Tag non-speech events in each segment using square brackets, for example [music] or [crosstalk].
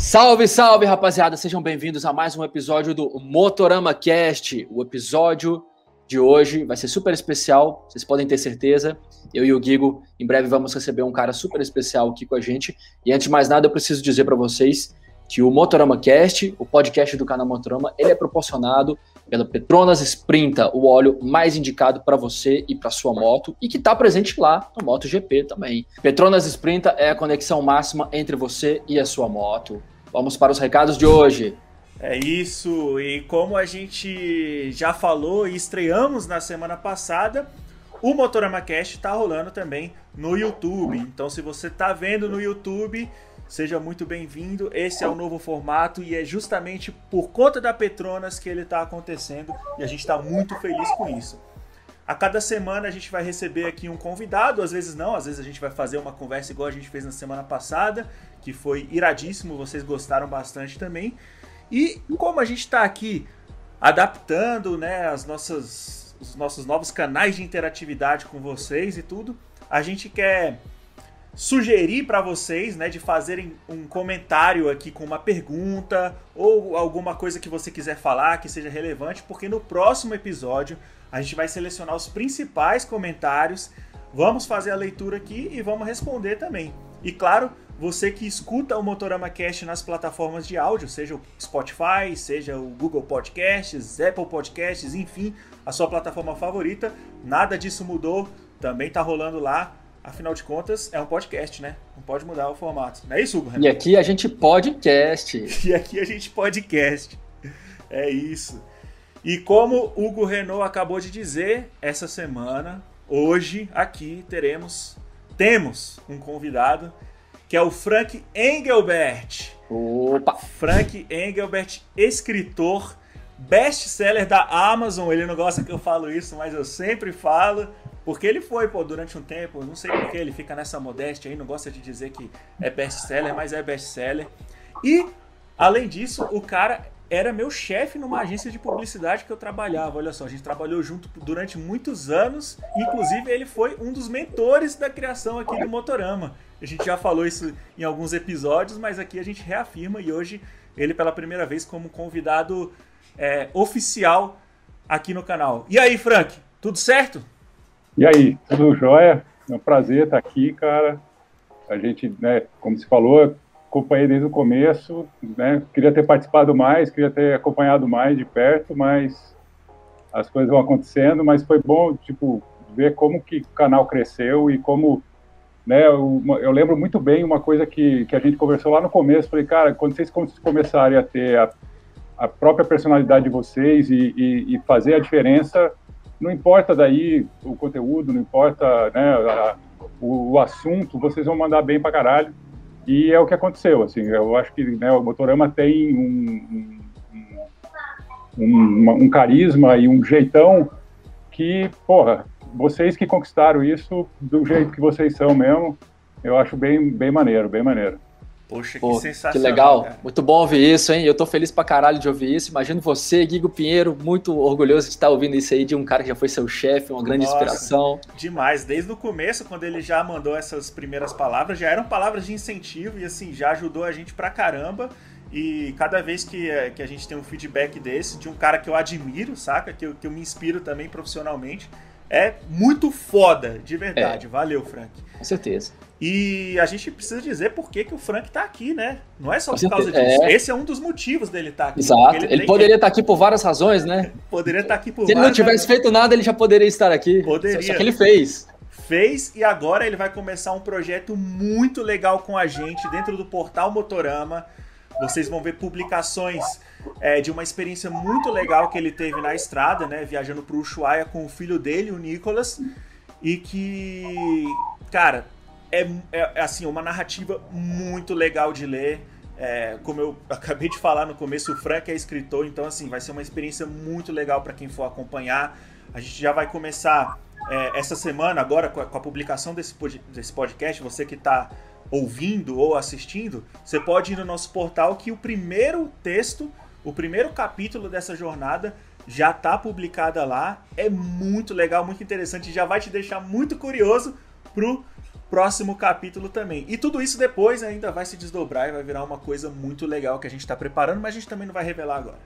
Salve, salve, rapaziada! Sejam bem-vindos a mais um episódio do Motorama Cast. O episódio de hoje vai ser super especial, vocês podem ter certeza. Eu e o Guigo, em breve vamos receber um cara super especial aqui com a gente. E antes de mais nada, eu preciso dizer para vocês que o Motorama Cast, o podcast do canal Motorama, ele é proporcionado pela Petronas Sprinta, o óleo mais indicado para você e para sua moto e que está presente lá no MotoGP também. Petronas Sprinta é a conexão máxima entre você e a sua moto. Vamos para os recados de hoje. É isso, e como a gente já falou e estreamos na semana passada, o Motorama Cast está rolando também no YouTube. Então, se você está vendo no YouTube, Seja muito bem-vindo. Esse é o novo formato e é justamente por conta da Petronas que ele está acontecendo e a gente está muito feliz com isso. A cada semana a gente vai receber aqui um convidado, às vezes não, às vezes a gente vai fazer uma conversa igual a gente fez na semana passada, que foi iradíssimo, vocês gostaram bastante também. E como a gente está aqui adaptando né, as nossas, os nossos novos canais de interatividade com vocês e tudo, a gente quer sugerir para vocês, né, de fazerem um comentário aqui com uma pergunta ou alguma coisa que você quiser falar que seja relevante, porque no próximo episódio a gente vai selecionar os principais comentários, vamos fazer a leitura aqui e vamos responder também. E claro, você que escuta o Motorama Cast nas plataformas de áudio, seja o Spotify, seja o Google Podcasts, Apple Podcasts, enfim, a sua plataforma favorita, nada disso mudou, também tá rolando lá Afinal de contas, é um podcast, né? Não pode mudar o formato. Não é isso, Hugo? E aqui a gente podcast. [laughs] e aqui a gente podcast. É isso. E como Hugo Renault acabou de dizer, essa semana, hoje, aqui, teremos, temos um convidado, que é o Frank Engelbert. Opa! Frank Engelbert, escritor, best-seller da Amazon. Ele não gosta que eu falo isso, mas eu sempre falo. Porque ele foi, pô, durante um tempo, não sei porquê, ele fica nessa modéstia aí, não gosta de dizer que é best-seller, mas é best-seller. E, além disso, o cara era meu chefe numa agência de publicidade que eu trabalhava. Olha só, a gente trabalhou junto durante muitos anos. Inclusive, ele foi um dos mentores da criação aqui do Motorama. A gente já falou isso em alguns episódios, mas aqui a gente reafirma e hoje ele pela primeira vez como convidado é, oficial aqui no canal. E aí, Frank, tudo certo? E aí, tudo jóia? É um prazer estar aqui, cara. A gente, né, como se falou, acompanhei desde o começo, né? Queria ter participado mais, queria ter acompanhado mais de perto, mas as coisas vão acontecendo, mas foi bom, tipo, ver como que o canal cresceu e como, né, eu, eu lembro muito bem uma coisa que, que a gente conversou lá no começo, falei, cara, quando vocês começarem a ter a, a própria personalidade de vocês e, e, e fazer a diferença, não importa daí o conteúdo, não importa né, a, o, o, assunto, vocês vão mandar bem pra caralho. E é o que aconteceu, assim, eu acho que né, o Motorama tem um, um, um, um carisma e um jeitão que, porra, vocês que conquistaram isso do jeito que vocês são mesmo, eu acho bem, bem maneiro, bem maneiro. Poxa, Pô, que sensacional. Que legal. Cara. Muito bom ouvir isso, hein? Eu tô feliz pra caralho de ouvir isso. Imagino você, Guigo Pinheiro, muito orgulhoso de estar ouvindo isso aí de um cara que já foi seu chefe, uma grande Nossa, inspiração. Demais. Desde o começo, quando ele já mandou essas primeiras palavras, já eram palavras de incentivo e assim, já ajudou a gente pra caramba. E cada vez que, eh, que a gente tem um feedback desse, de um cara que eu admiro, saca? Que eu, que eu me inspiro também profissionalmente, é muito foda, de verdade. É. Valeu, Frank. Com certeza. E a gente precisa dizer por que, que o Frank tá aqui, né? Não é só por causa disso. É. Esse é um dos motivos dele estar tá aqui. Exato. Ele, ele poderia estar tá aqui por várias razões, né? poderia estar tá aqui por Se ele não tivesse feito nada, ele já poderia estar aqui. Poderia. Só que ele fez. Fez e agora ele vai começar um projeto muito legal com a gente dentro do portal Motorama. Vocês vão ver publicações é, de uma experiência muito legal que ele teve na estrada, né? Viajando para o Ushuaia com o filho dele, o Nicolas. E que, cara, é, é, é, assim, uma narrativa muito legal de ler. É, como eu [laughs] acabei de falar no começo, o Frank é escritor, então assim, vai ser uma experiência muito legal para quem for acompanhar. A gente já vai começar é, essa semana, agora, com a, com a publicação desse, desse podcast, você que está ouvindo ou assistindo, você pode ir no nosso portal que o primeiro texto, o primeiro capítulo dessa jornada já está publicada lá. É muito legal, muito interessante, já vai te deixar muito curioso pro próximo capítulo também. E tudo isso depois ainda vai se desdobrar e vai virar uma coisa muito legal que a gente está preparando, mas a gente também não vai revelar agora.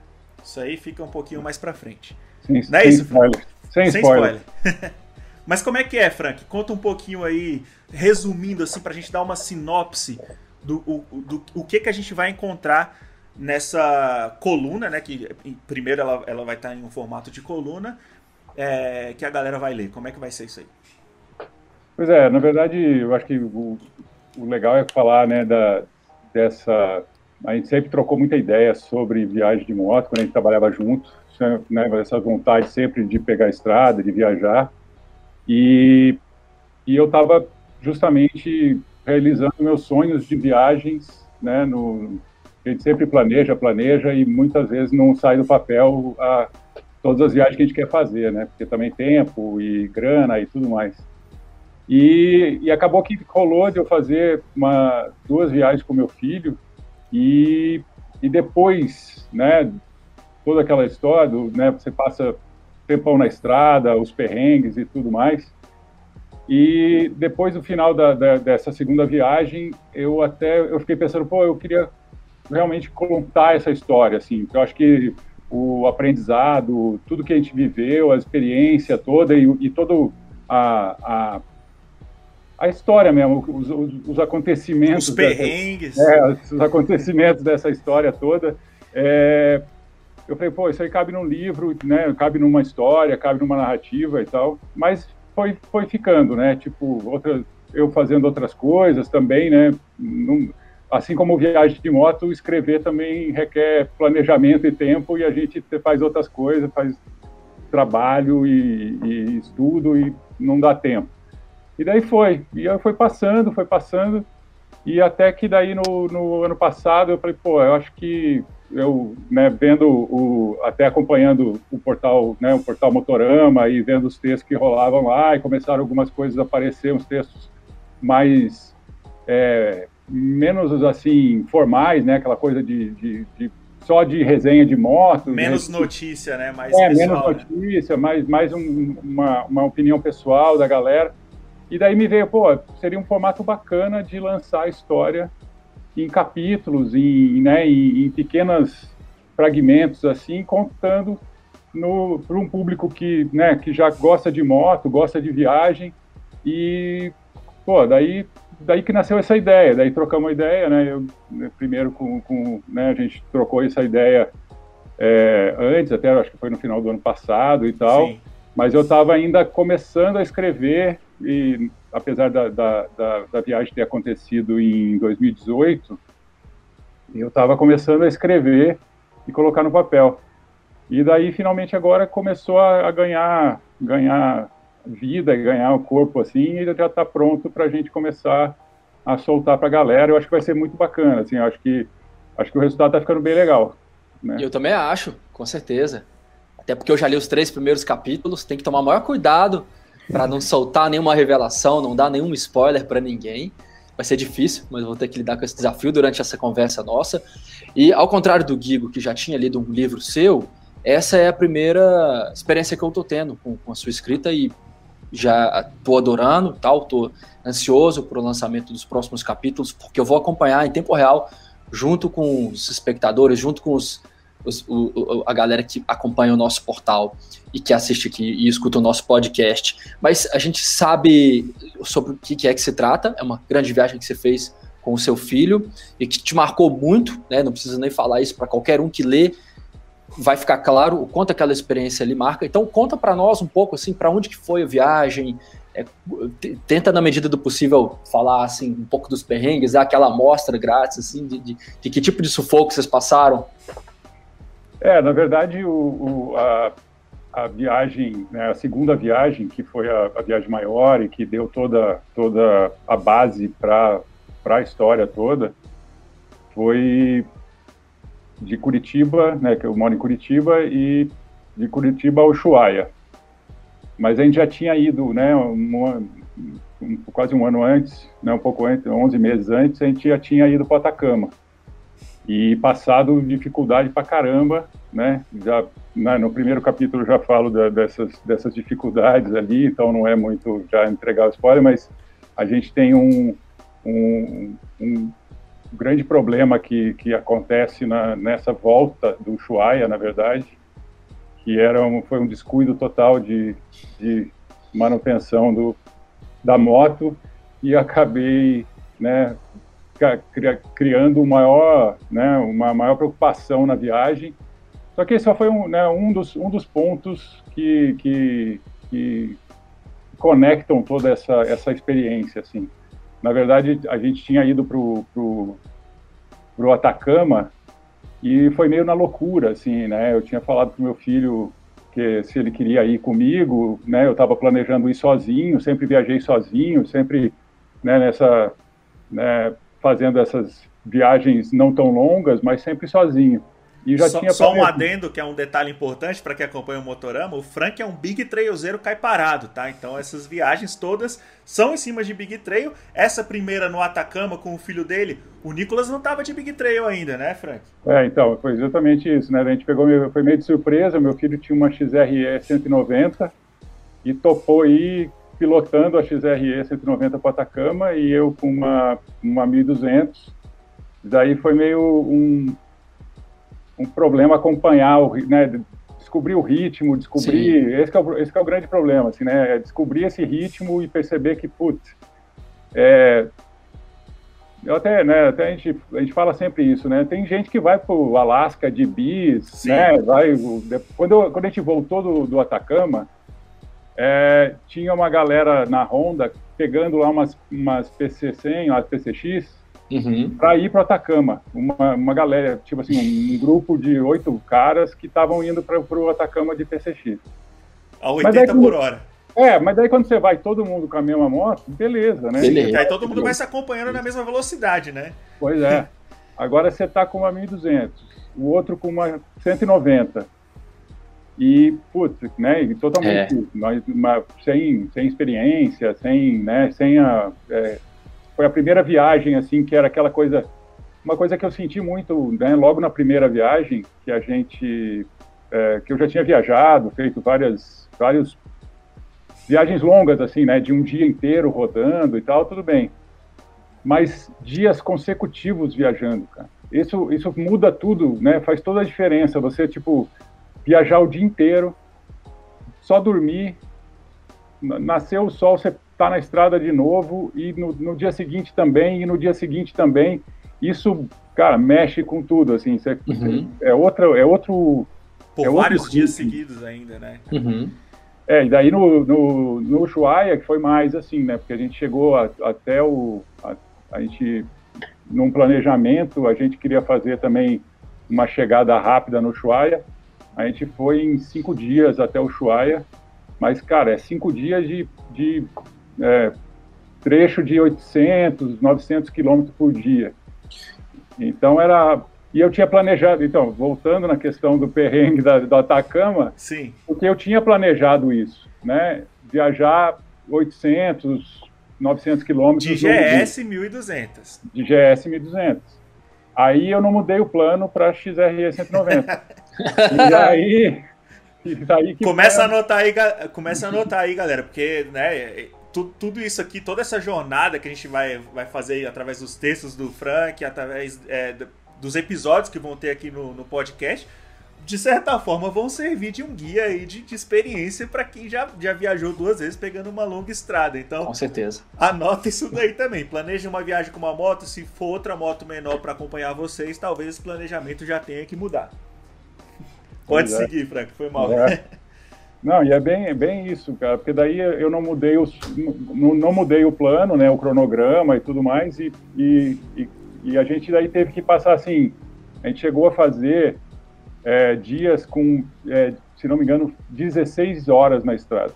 Isso aí fica um pouquinho mais pra frente. Sim, não é sem isso, spoiler. Sem, sem spoiler. spoiler. [laughs] mas como é que é, Frank? Conta um pouquinho aí, resumindo assim, pra gente dar uma sinopse do, do, do, do o que, que a gente vai encontrar nessa coluna, né? Que primeiro ela, ela vai estar em um formato de coluna, é, que a galera vai ler. Como é que vai ser isso aí? Pois é, na verdade, eu acho que o, o legal é falar, né, da, dessa... A gente sempre trocou muita ideia sobre viagem de moto, quando a gente trabalhava junto, né, essa vontade sempre de pegar a estrada, de viajar. E, e eu estava justamente realizando meus sonhos de viagens, né, no, a gente sempre planeja, planeja e muitas vezes não sai do papel a, todas as viagens que a gente quer fazer, né? Porque também tempo e grana e tudo mais. E, e acabou que rolou de eu fazer uma, duas viagens com meu filho e, e depois, né? Toda aquela história, do, né? Você passa tempão na estrada, os perrengues e tudo mais. E depois do final da, da, dessa segunda viagem, eu até eu fiquei pensando, pô, eu queria realmente contar essa história, assim. Eu acho que o aprendizado, tudo que a gente viveu, a experiência toda e, e todo a, a, a história mesmo, os, os, os acontecimentos. Os perrengues. Dessa, é, os acontecimentos dessa história toda. É, eu falei, pô, isso aí cabe num livro, né? Cabe numa história, cabe numa narrativa e tal. Mas foi, foi ficando, né? Tipo, outra, eu fazendo outras coisas também, né? Não, assim como viagem de moto, escrever também requer planejamento e tempo, e a gente faz outras coisas, faz trabalho e, e estudo e não dá tempo. E daí foi, e foi passando, foi passando, e até que daí no, no ano passado eu falei, pô, eu acho que eu, né, vendo o, até acompanhando o portal, né, o portal Motorama e vendo os textos que rolavam lá e começaram algumas coisas a aparecer, uns textos mais é, menos assim formais, né? Aquela coisa de, de, de só de resenha de moto. Né, menos né? notícia, né? Mais é, pessoal, menos né? notícia, mais, mais um, uma, uma opinião pessoal da galera. E daí me veio, pô, seria um formato bacana de lançar a história em capítulos, em, né, em, em pequenos fragmentos, assim, contando para um público que, né, que já gosta de moto, gosta de viagem. E, pô, daí daí que nasceu essa ideia, daí trocamos ideia, né, eu, né, primeiro com, com né, a gente trocou essa ideia é, antes, até acho que foi no final do ano passado e tal, Sim. mas eu estava ainda começando a escrever e apesar da, da, da, da viagem ter acontecido em 2018, eu estava começando a escrever e colocar no papel. E daí, finalmente, agora começou a, a ganhar, ganhar vida e ganhar o corpo assim, e já está pronto para a gente começar a soltar para a galera. Eu acho que vai ser muito bacana, assim, acho que acho que o resultado está ficando bem legal. Né? Eu também acho, com certeza. Até porque eu já li os três primeiros capítulos, tem que tomar maior cuidado para não soltar nenhuma revelação, não dar nenhum spoiler para ninguém. Vai ser difícil, mas vou ter que lidar com esse desafio durante essa conversa nossa. E ao contrário do Guigo, que já tinha lido um livro seu, essa é a primeira experiência que eu estou tendo com, com a sua escrita e já estou adorando, tal, estou ansioso para o lançamento dos próximos capítulos, porque eu vou acompanhar em tempo real, junto com os espectadores, junto com os, os o, a galera que acompanha o nosso portal e que assiste aqui e escuta o nosso podcast. Mas a gente sabe sobre o que é que se trata, é uma grande viagem que você fez com o seu filho e que te marcou muito, né? Não precisa nem falar isso para qualquer um que lê vai ficar claro o quanto aquela experiência ali marca. Então conta para nós um pouco assim para onde que foi a viagem. É, tenta na medida do possível falar assim um pouco dos perrengues, aquela amostra grátis assim de, de, de, que tipo de sufoco vocês passaram. É, na verdade o, o a, a, viagem, né, a segunda viagem que foi a, a, viagem maior e que deu toda toda a base para a história toda foi de Curitiba, né, que eu moro em Curitiba, e de Curitiba ao Ushuaia. Mas a gente já tinha ido, né, um, quase um ano antes, né, um pouco antes, 11 meses antes, a gente já tinha ido para Atacama. E passado dificuldade para caramba, né, já né, no primeiro capítulo já falo da, dessas, dessas dificuldades ali, então não é muito já entregar o spoiler, mas a gente tem um, um, um grande problema que, que acontece na, nessa volta do Ushuaia, na verdade, que era um, foi um descuido total de, de manutenção do, da moto e acabei né, criando um maior, né, uma maior preocupação na viagem. Só que esse só foi um, né, um, dos, um dos pontos que, que, que conectam toda essa, essa experiência. Assim. Na verdade, a gente tinha ido para o Atacama e foi meio na loucura, assim, né? Eu tinha falado para meu filho que se ele queria ir comigo, né? Eu estava planejando ir sozinho, sempre viajei sozinho, sempre né, nessa, né, fazendo essas viagens não tão longas, mas sempre sozinho. E já só, tinha só um adendo que é um detalhe importante para quem acompanha o Motorama, o Frank é um Big Trailzeiro cai parado, tá? Então essas viagens todas são em cima de Big Trail. Essa primeira no Atacama com o filho dele, o Nicolas não tava de Big Trail ainda, né, Frank? É, então, foi exatamente isso, né? A gente pegou, foi meio de surpresa, meu filho tinha uma XRE 190 e topou aí pilotando a XRE 190 para Atacama e eu com uma, uma 1200. Daí foi meio um um problema acompanhar, o, né, descobrir o ritmo, descobrir, esse é, o, esse é o grande problema, assim, né, é descobrir esse ritmo e perceber que, putz, é, eu até, né, até a gente, a gente fala sempre isso, né, tem gente que vai pro Alasca de bis, Sim. né, vai, quando, quando a gente voltou do, do Atacama, é, tinha uma galera na Honda pegando lá umas, umas PC100, umas PCX, uhum. para ir para Atacama. Uma, uma galera, tipo assim, um, grupo de oito caras que estavam indo para o Atacama de PCX. A 80 aí, por hora. É, mas daí quando você vai todo mundo com a mesma moto, beleza, né? Beleza. Aí todo mundo vai se acompanhando na mesma velocidade, né? Pois é. [laughs] Agora você tá com uma 1200, o outro com uma 190. E, putz, né, totalmente é. uma, sem, sem experiência, sem, né, sem a, é, foi a primeira viagem, assim, que era aquela coisa, uma coisa que eu senti muito, né, logo na primeira viagem, que a gente, é, que eu já tinha viajado, feito várias, várias viagens longas, assim, né, de um dia inteiro rodando e tal, tudo bem. Mas dias consecutivos viajando, cara. Isso, isso muda tudo, né, faz toda a diferença. Você, tipo, viajar o dia inteiro, só dormir, nasceu o sol, você tá na estrada de novo e no, no, dia seguinte também e no dia seguinte também. Isso, cara, mexe com tudo, assim, você, uhum. é outra, é outro... Por é vários outro dias seguidos ainda, né? Uhum. É, e daí no, no, no Ushuaia, que foi mais assim, né, porque a gente chegou a, até o... A, a gente, num planejamento, a gente queria fazer também uma chegada rápida no Ushuaia, a gente foi em cinco dias até o Ushuaia, mas, cara, é cinco dias de, de é, trecho de 800, 900 quilômetros por dia. Então era e eu tinha planejado, então, voltando na questão do perrengue da, do Atacama, Sim. porque eu tinha planejado isso, né? Viajar 800, 900 quilômetros. De GS 1200. De GS 1200. Aí eu não mudei o plano para XRE 190. e aí. E aí começa, a anotar aí, começa a anotar aí, galera, porque né, tu, tudo isso aqui, toda essa jornada que a gente vai, vai fazer através dos textos do Frank, através é, dos episódios que vão ter aqui no, no podcast, de certa forma vão servir de um guia aí de, de experiência para quem já, já viajou duas vezes pegando uma longa estrada. Então, com certeza. Anota isso daí também. Planeje uma viagem com uma moto, se for outra moto menor para acompanhar vocês, talvez esse planejamento já tenha que mudar. Pode é. seguir, Frank, foi mal. É. [laughs] Não, e é bem, é bem isso, cara, porque daí eu não mudei, os, não, não mudei o plano, né, o cronograma e tudo mais, e, e, e, a gente daí teve que passar assim, a gente chegou a fazer é, dias com, é, se não me engano, 16 horas na estrada.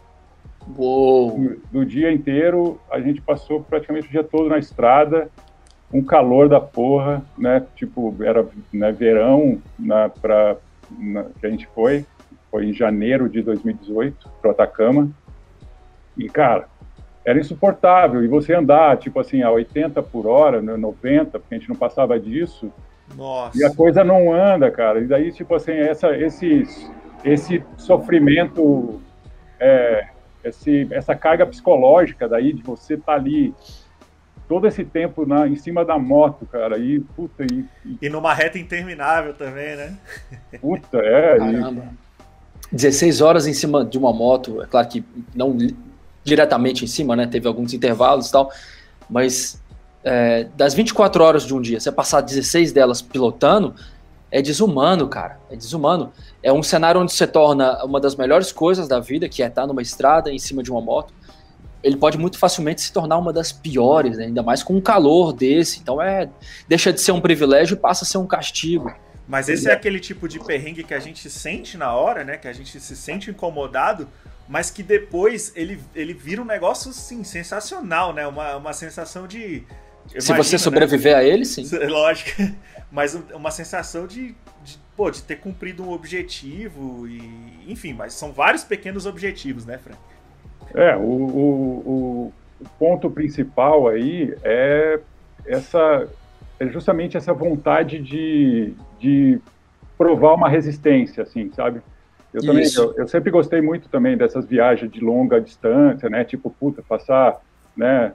Uou. Do, do dia inteiro, a gente passou praticamente o dia todo na estrada, um calor da porra, né, tipo, era né, verão na, pra, na, que a gente foi, foi em janeiro de 2018, pro Atacama. E, cara, era insuportável. E você andar, tipo assim, a 80 por hora, 90, né, porque a gente não passava disso. Nossa. E a coisa não anda, cara. E daí, tipo assim, essa, esse, esse sofrimento é, esse, essa carga psicológica daí de você estar tá ali todo esse tempo na, em cima da moto, cara, e puta, e, e... numa reta interminável também, né? [laughs] Puta, é. Caramba. E... 16 horas em cima de uma moto, é claro que não diretamente em cima, né? Teve alguns intervalos e tal, mas é, das 24 horas de um dia, você passar 16 delas pilotando, é desumano, cara. É desumano. É um cenário onde você torna uma das melhores coisas da vida, que é estar numa estrada em cima de uma moto. Ele pode muito facilmente se tornar uma das piores, né? ainda mais com um calor desse. Então é deixa de ser um privilégio e passa a ser um castigo. Mas esse é aquele tipo de perrengue que a gente sente na hora, né? Que a gente se sente incomodado, mas que depois ele, ele vira um negócio, sim, sensacional, né? Uma, uma sensação de. Se você né? sobreviver né? a ele, sim. [laughs] Lógico. Mas uma sensação de, de, pô, de ter cumprido um objetivo e. Enfim, mas são vários pequenos objetivos, né, Frank? É, o, o, o ponto principal aí é essa. É justamente essa vontade de, de provar uma resistência, assim, sabe? Eu também, eu, eu, sempre gostei muito também dessas viagens de longa distância, né? Tipo, puta, passar, né?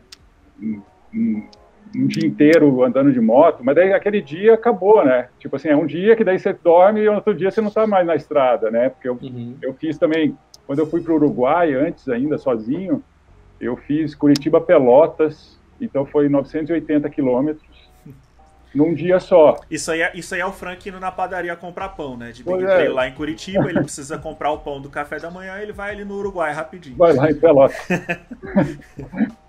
Um, dia inteiro andando de moto, mas daí aquele dia acabou, né? Tipo assim, é um dia que daí você dorme e outro dia você não tá mais na estrada, né? Porque eu, uhum. eu fiz também, quando eu fui para o Uruguai, antes ainda, sozinho, eu fiz Curitiba Pelotas, então foi 980 quilômetros, num dia só. Isso aí, é, isso aí é o Frank indo na padaria comprar pão, né? De Big é. lá em Curitiba, ele precisa comprar o pão do café da manhã, ele vai ali no Uruguai rapidinho. Vai lá em Pelotas. [laughs]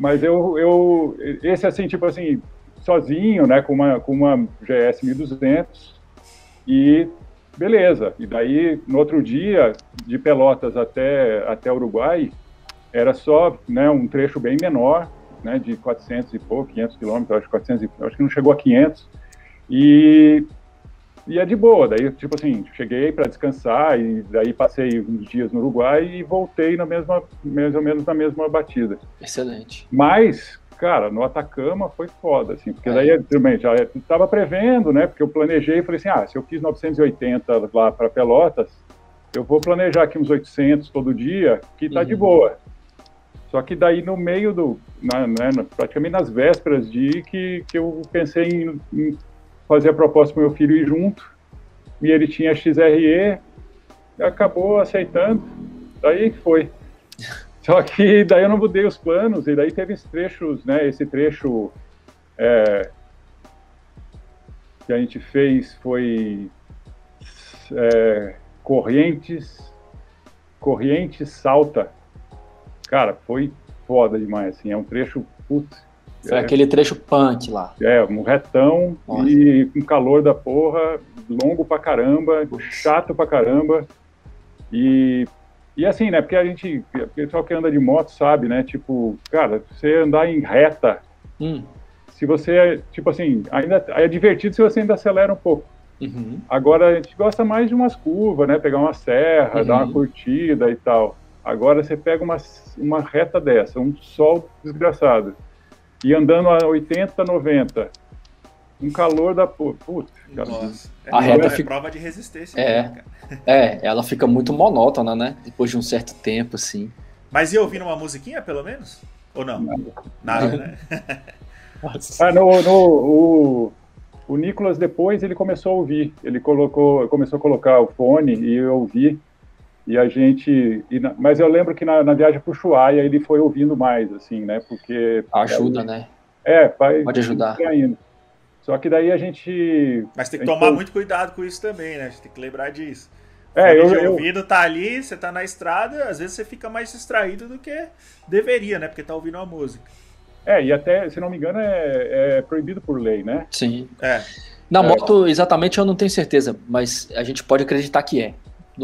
Mas eu, eu, esse assim, tipo assim, sozinho, né, com uma, com uma GS 1200 e beleza. E daí, no outro dia, de Pelotas até, até Uruguai, era só né, um trecho bem menor, né, de 400 e pouco, 500 quilômetros, acho, 400 e, acho que não chegou a 500, e, e é de boa, daí, tipo assim, cheguei para descansar, e daí passei uns dias no Uruguai e voltei na mesma, mais ou menos na mesma batida. Excelente. Mas, cara, no Atacama foi foda, assim, porque é. daí, também, já estava prevendo, né, porque eu planejei e falei assim, ah, se eu fiz 980 lá para Pelotas, eu vou planejar aqui uns 800 todo dia, que tá uhum. de boa. Só que daí no meio do, na, né, praticamente nas vésperas de que, que eu pensei em, em fazer a proposta para meu filho ir junto, e ele tinha XRE, acabou aceitando, daí foi. [laughs] Só que daí eu não mudei os planos, e daí teve esses trechos, né, esse trecho é, que a gente fez foi é, Correntes, Correntes Salta, cara, foi foda demais, assim, é um trecho, putz, Foi é, aquele trecho punk lá. É, um retão Nossa. e com calor da porra, longo pra caramba, chato pra caramba, e, e assim, né, porque a gente, o pessoal que anda de moto sabe, né, tipo, cara, você andar em reta, hum. se você, tipo assim, ainda é divertido se você ainda acelera um pouco. Uhum. Agora a gente gosta mais de umas curvas, né? Pegar uma serra, uhum. dar uma uhum. curtida e tal. Agora você pega uma, uma reta dessa, um sol desgraçado, e andando a 80, 90, um calor da porra. Putz, Nossa. É, a reta é fica... prova de resistência. É, né, é, ela fica muito monótona, né? Depois de um certo tempo, assim. Mas ia ouvindo uma musiquinha, pelo menos? Ou não? Nada, Nada né? [laughs] ah, no, no, o, o Nicolas depois ele começou a ouvir. Ele colocou, começou a colocar o fone e eu ouvi. E a gente. E na, mas eu lembro que na, na viagem para o Ushuaia ele foi ouvindo mais, assim, né? Porque. Ajuda, é, né? É, vai, pode ajudar. Só que daí a gente. Mas tem que tomar foi... muito cuidado com isso também, né? A gente tem que lembrar disso. É, eu, de ouvido eu... tá ali, você tá na estrada, às vezes você fica mais distraído do que deveria, né? Porque tá ouvindo a música. É, e até, se não me engano, é, é proibido por lei, né? Sim. É. Na é. moto, exatamente, eu não tenho certeza, mas a gente pode acreditar que é.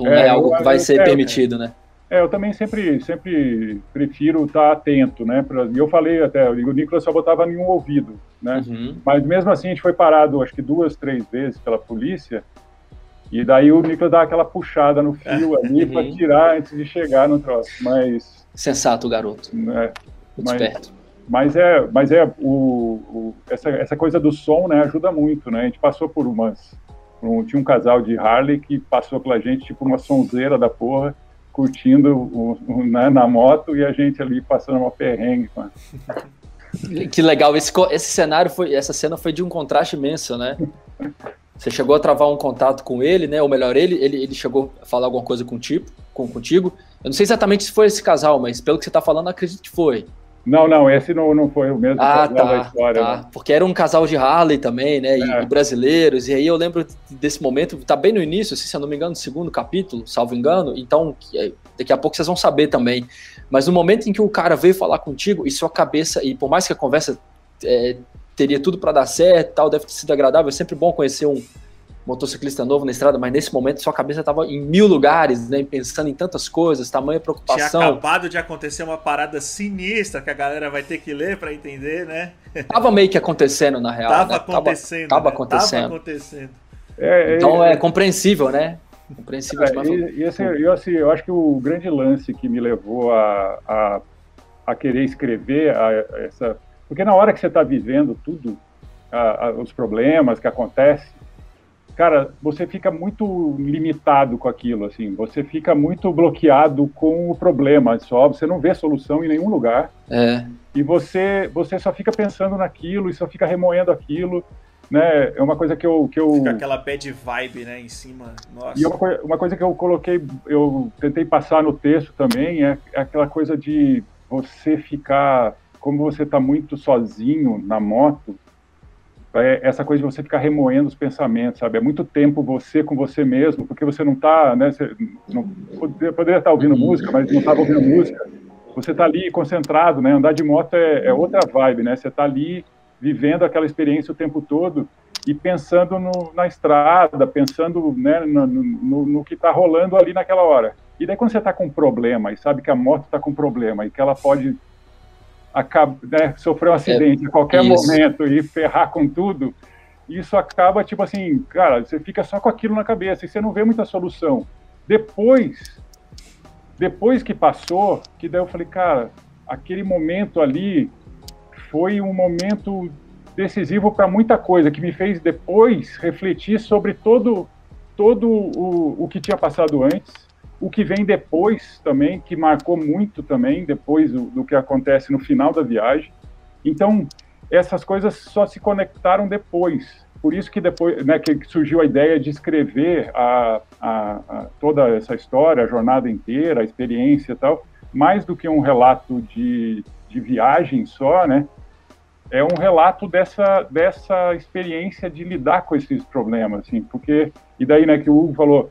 Não é, é algo eu, que vai eu, ser é, permitido, né? É, eu também sempre, sempre prefiro estar atento, né? E eu falei até, o Nicolas só botava em um ouvido, né? Uhum. Mas mesmo assim a gente foi parado, acho que duas, três vezes pela polícia, e daí o Nicolas dá aquela puxada no fio [laughs] ali uhum. para tirar antes de chegar no troço, mas... Sensato, garoto. É, Muito mas, esperto. Mas é, mas é o, o, essa, essa coisa do som, né, ajuda muito, né? A gente passou por umas um, tinha um casal de Harley que passou pela gente, tipo uma sonzeira da porra, curtindo o, o, né, na moto e a gente ali passando uma perrengue. Mano. [laughs] Que legal, esse, esse cenário foi, essa cena foi de um contraste imenso, né? Você chegou a travar um contato com ele, né? Ou melhor, ele, ele, ele chegou a falar alguma coisa contigo, com, contigo. Eu não sei exatamente se foi esse casal, mas pelo que você está falando, acredito que foi. Não, não, esse não, não foi o mesmo ah, casal tá, da história. Tá. Né? Porque era um casal de Harley também, né? E, é. e, brasileiros. E aí eu lembro desse momento, tá bem no início, assim, se eu não me engano, no segundo capítulo, salvo engano. Então, daqui a pouco vocês vão saber também. Mas no momento em que o cara veio falar contigo, e sua cabeça, e por mais que a conversa é, teria tudo para dar certo tal, deve ter sido agradável, é sempre bom conhecer um motociclista novo na estrada, mas nesse momento sua cabeça estava em mil lugares, né, pensando em tantas coisas, tamanha preocupação. Tinha acabado de acontecer uma parada sinistra que a galera vai ter que ler para entender, né? Tava meio que acontecendo na real. Tava né? acontecendo. Tava, tava né? acontecendo. Tava acontecendo. É, é, então é, é compreensível, né? Compreensível. É, e, e assim, eu, assim, eu acho que o grande lance que me levou a, a, a querer escrever a, a essa. Porque na hora que você está vivendo tudo, os problemas que acontecem, cara, você fica muito limitado com aquilo, assim, você fica muito bloqueado com o problema só, você não vê solução em nenhum lugar. É. E você, você só fica pensando naquilo e só fica remoendo aquilo né? É uma coisa que eu. Que eu... Fica aquela bad vibe, né, em cima. Nossa. E uma, uma coisa que eu coloquei, eu tentei passar no texto também, é, é aquela coisa de você ficar. Como você está muito sozinho na moto, é essa coisa de você ficar remoendo os pensamentos, sabe? É muito tempo você com você mesmo, porque você não está, né? Você não, poderia, poderia estar ouvindo música, mas não estava ouvindo música. Você está ali concentrado, né? Andar de moto é, é outra vibe, né? Você está ali vivendo aquela experiência o tempo todo e pensando no, na estrada, pensando né, no, no, no, que está rolando ali naquela hora. E daí quando você está com um problema e sabe que a moto está com um problema e que ela pode acaba, né, sofrer um é, acidente é, a qualquer isso. momento e ferrar com tudo, isso acaba tipo assim, cara, você fica só com aquilo na cabeça e você não vê muita solução. Depois, depois que passou, que daí eu falei, cara, aquele momento ali foi um momento decisivo para muita coisa, que me fez depois refletir sobre todo, todo o, o que tinha passado antes, o que vem depois também, que marcou muito também, depois do, do que acontece no final da viagem. Então, essas coisas só se conectaram depois. Por isso que depois né, que surgiu a ideia de escrever a, a, a toda essa história, a jornada inteira, a experiência e tal, mais do que um relato de, de viagem só, né? é um relato dessa, dessa experiência de lidar com esses problemas, assim, porque, e daí, né, que o Hugo falou,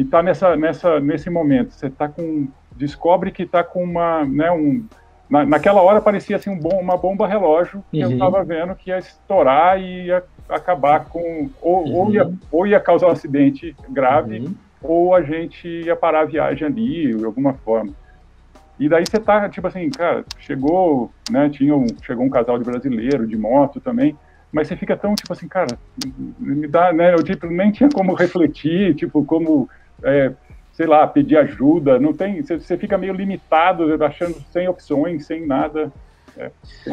e tá nessa, nessa, nesse momento, você tá com, descobre que tá com uma, né, um, na, naquela hora parecia assim um bom, uma bomba relógio que uhum. eu tava vendo que ia estourar e ia acabar com, ou, uhum. ou, ia, ou ia causar um acidente grave, uhum. ou a gente ia parar a viagem ali, de alguma forma. E daí você tá, tipo assim, cara, chegou, né, tinha um, chegou um casal de brasileiro, de moto também, mas você fica tão, tipo assim, cara, me dá, né, eu tipo, nem tinha como refletir, tipo, como, é, sei lá, pedir ajuda, não tem, você, fica meio limitado, achando sem opções, sem nada. É.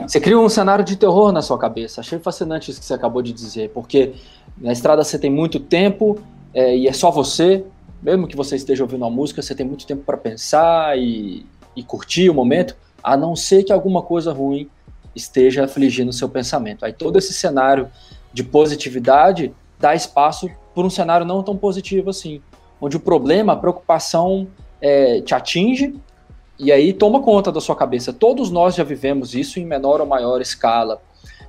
Você cria um cenário de terror na sua cabeça, achei fascinante isso que você acabou de dizer, porque na estrada você tem muito tempo é, e é só você, mesmo que você esteja ouvindo a música, você tem muito tempo para pensar e e curtir o momento, a não ser que alguma coisa ruim esteja afligindo o seu pensamento. Aí todo esse cenário de positividade dá espaço por um cenário não tão positivo assim, onde o problema, a preocupação é, te atinge e aí toma conta da sua cabeça. Todos nós já vivemos isso em menor ou maior escala.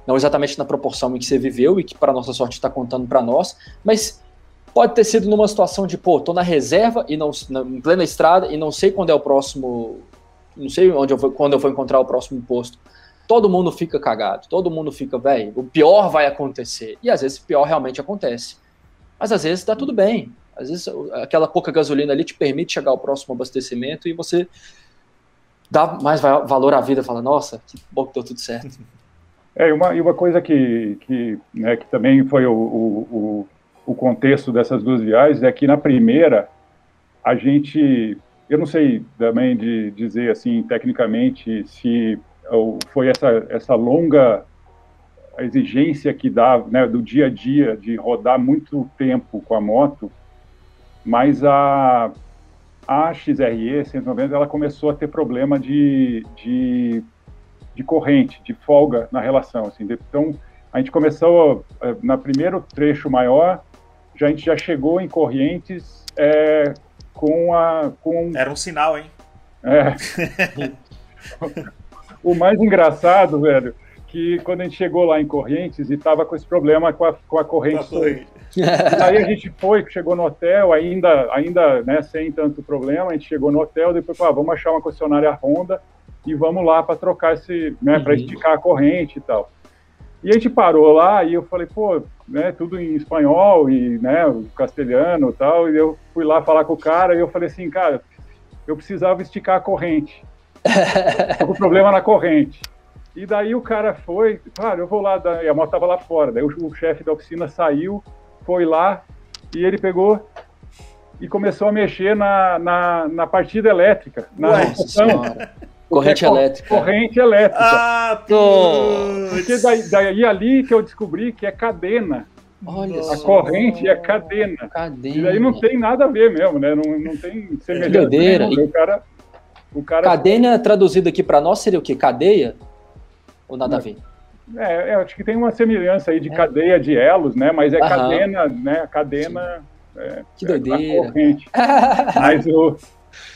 Não exatamente na proporção em que você viveu e que, para nossa sorte, está contando para nós, mas pode ter sido numa situação de, pô, tô na reserva e não, em plena estrada e não sei quando é o próximo não sei onde eu vou, quando eu vou encontrar o próximo posto. Todo mundo fica cagado, todo mundo fica, velho, o pior vai acontecer. E às vezes o pior realmente acontece. Mas às vezes tá tudo bem. Às vezes aquela pouca gasolina ali te permite chegar ao próximo abastecimento e você dá mais valor à vida, fala, nossa, que bom que deu tudo certo. [laughs] É, e uma, e uma coisa que, que, né, que também foi o, o, o contexto dessas duas viagens é que na primeira a gente eu não sei também de dizer assim tecnicamente se foi essa essa longa exigência que dá né, do dia a dia de rodar muito tempo com a moto, mas a a XRE 190 ela começou a ter problema de, de, de corrente, de folga na relação. Assim. Então, a gente começou, eh, na primeiro trecho maior, já, a gente já chegou em correntes é, com a... Com... Era um sinal, hein? É. [laughs] [laughs] o mais engraçado, velho, que quando a gente chegou lá em Correntes e tava com esse problema com a, com a corrente. Aí a gente foi, chegou no hotel, ainda, ainda né, sem tanto problema, a gente chegou no hotel, depois ah, vamos achar uma concessionária Honda e vamos lá para trocar esse, né, uhum. para esticar a corrente e tal. E a gente parou lá e eu falei, pô, né, tudo em espanhol e, né, castelhano e tal, e eu fui lá falar com o cara e eu falei assim, cara, eu precisava esticar a corrente. [laughs] Tô com problema na corrente. E daí o cara foi, claro, eu vou lá, e a moto tava lá fora. Daí o, o chefe da oficina saiu, foi lá e ele pegou e começou a mexer na, na, na partida elétrica, na Corrente é elétrica. Corrente elétrica. Ah, Porque daí, daí ali que eu descobri que é cadena. Olha a só. corrente é cadena. Cadena. E daí não tem nada a ver mesmo, né? Não, não tem semelhança. Que doideira. O cara, o cara... Cadena traduzido aqui para nós seria o quê? Cadeia? Ou nada a ver? É, é, acho que tem uma semelhança aí de é. cadeia de elos, né? Mas é Aham. cadena, né? Cadena. É, que doideira. corrente. [laughs] Mas o.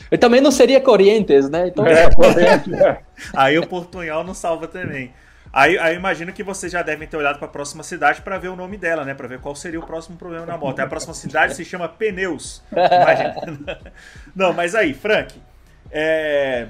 Eu também não seria Corrientes, né? Então... É, corrente, é. [laughs] Aí o portunhol não salva também. Aí, aí imagino que vocês já devem ter olhado para a próxima cidade para ver o nome dela, né? Para ver qual seria o próximo problema na moto. A próxima cidade se chama Pneus. [laughs] Imagina. Não, mas aí, Frank, é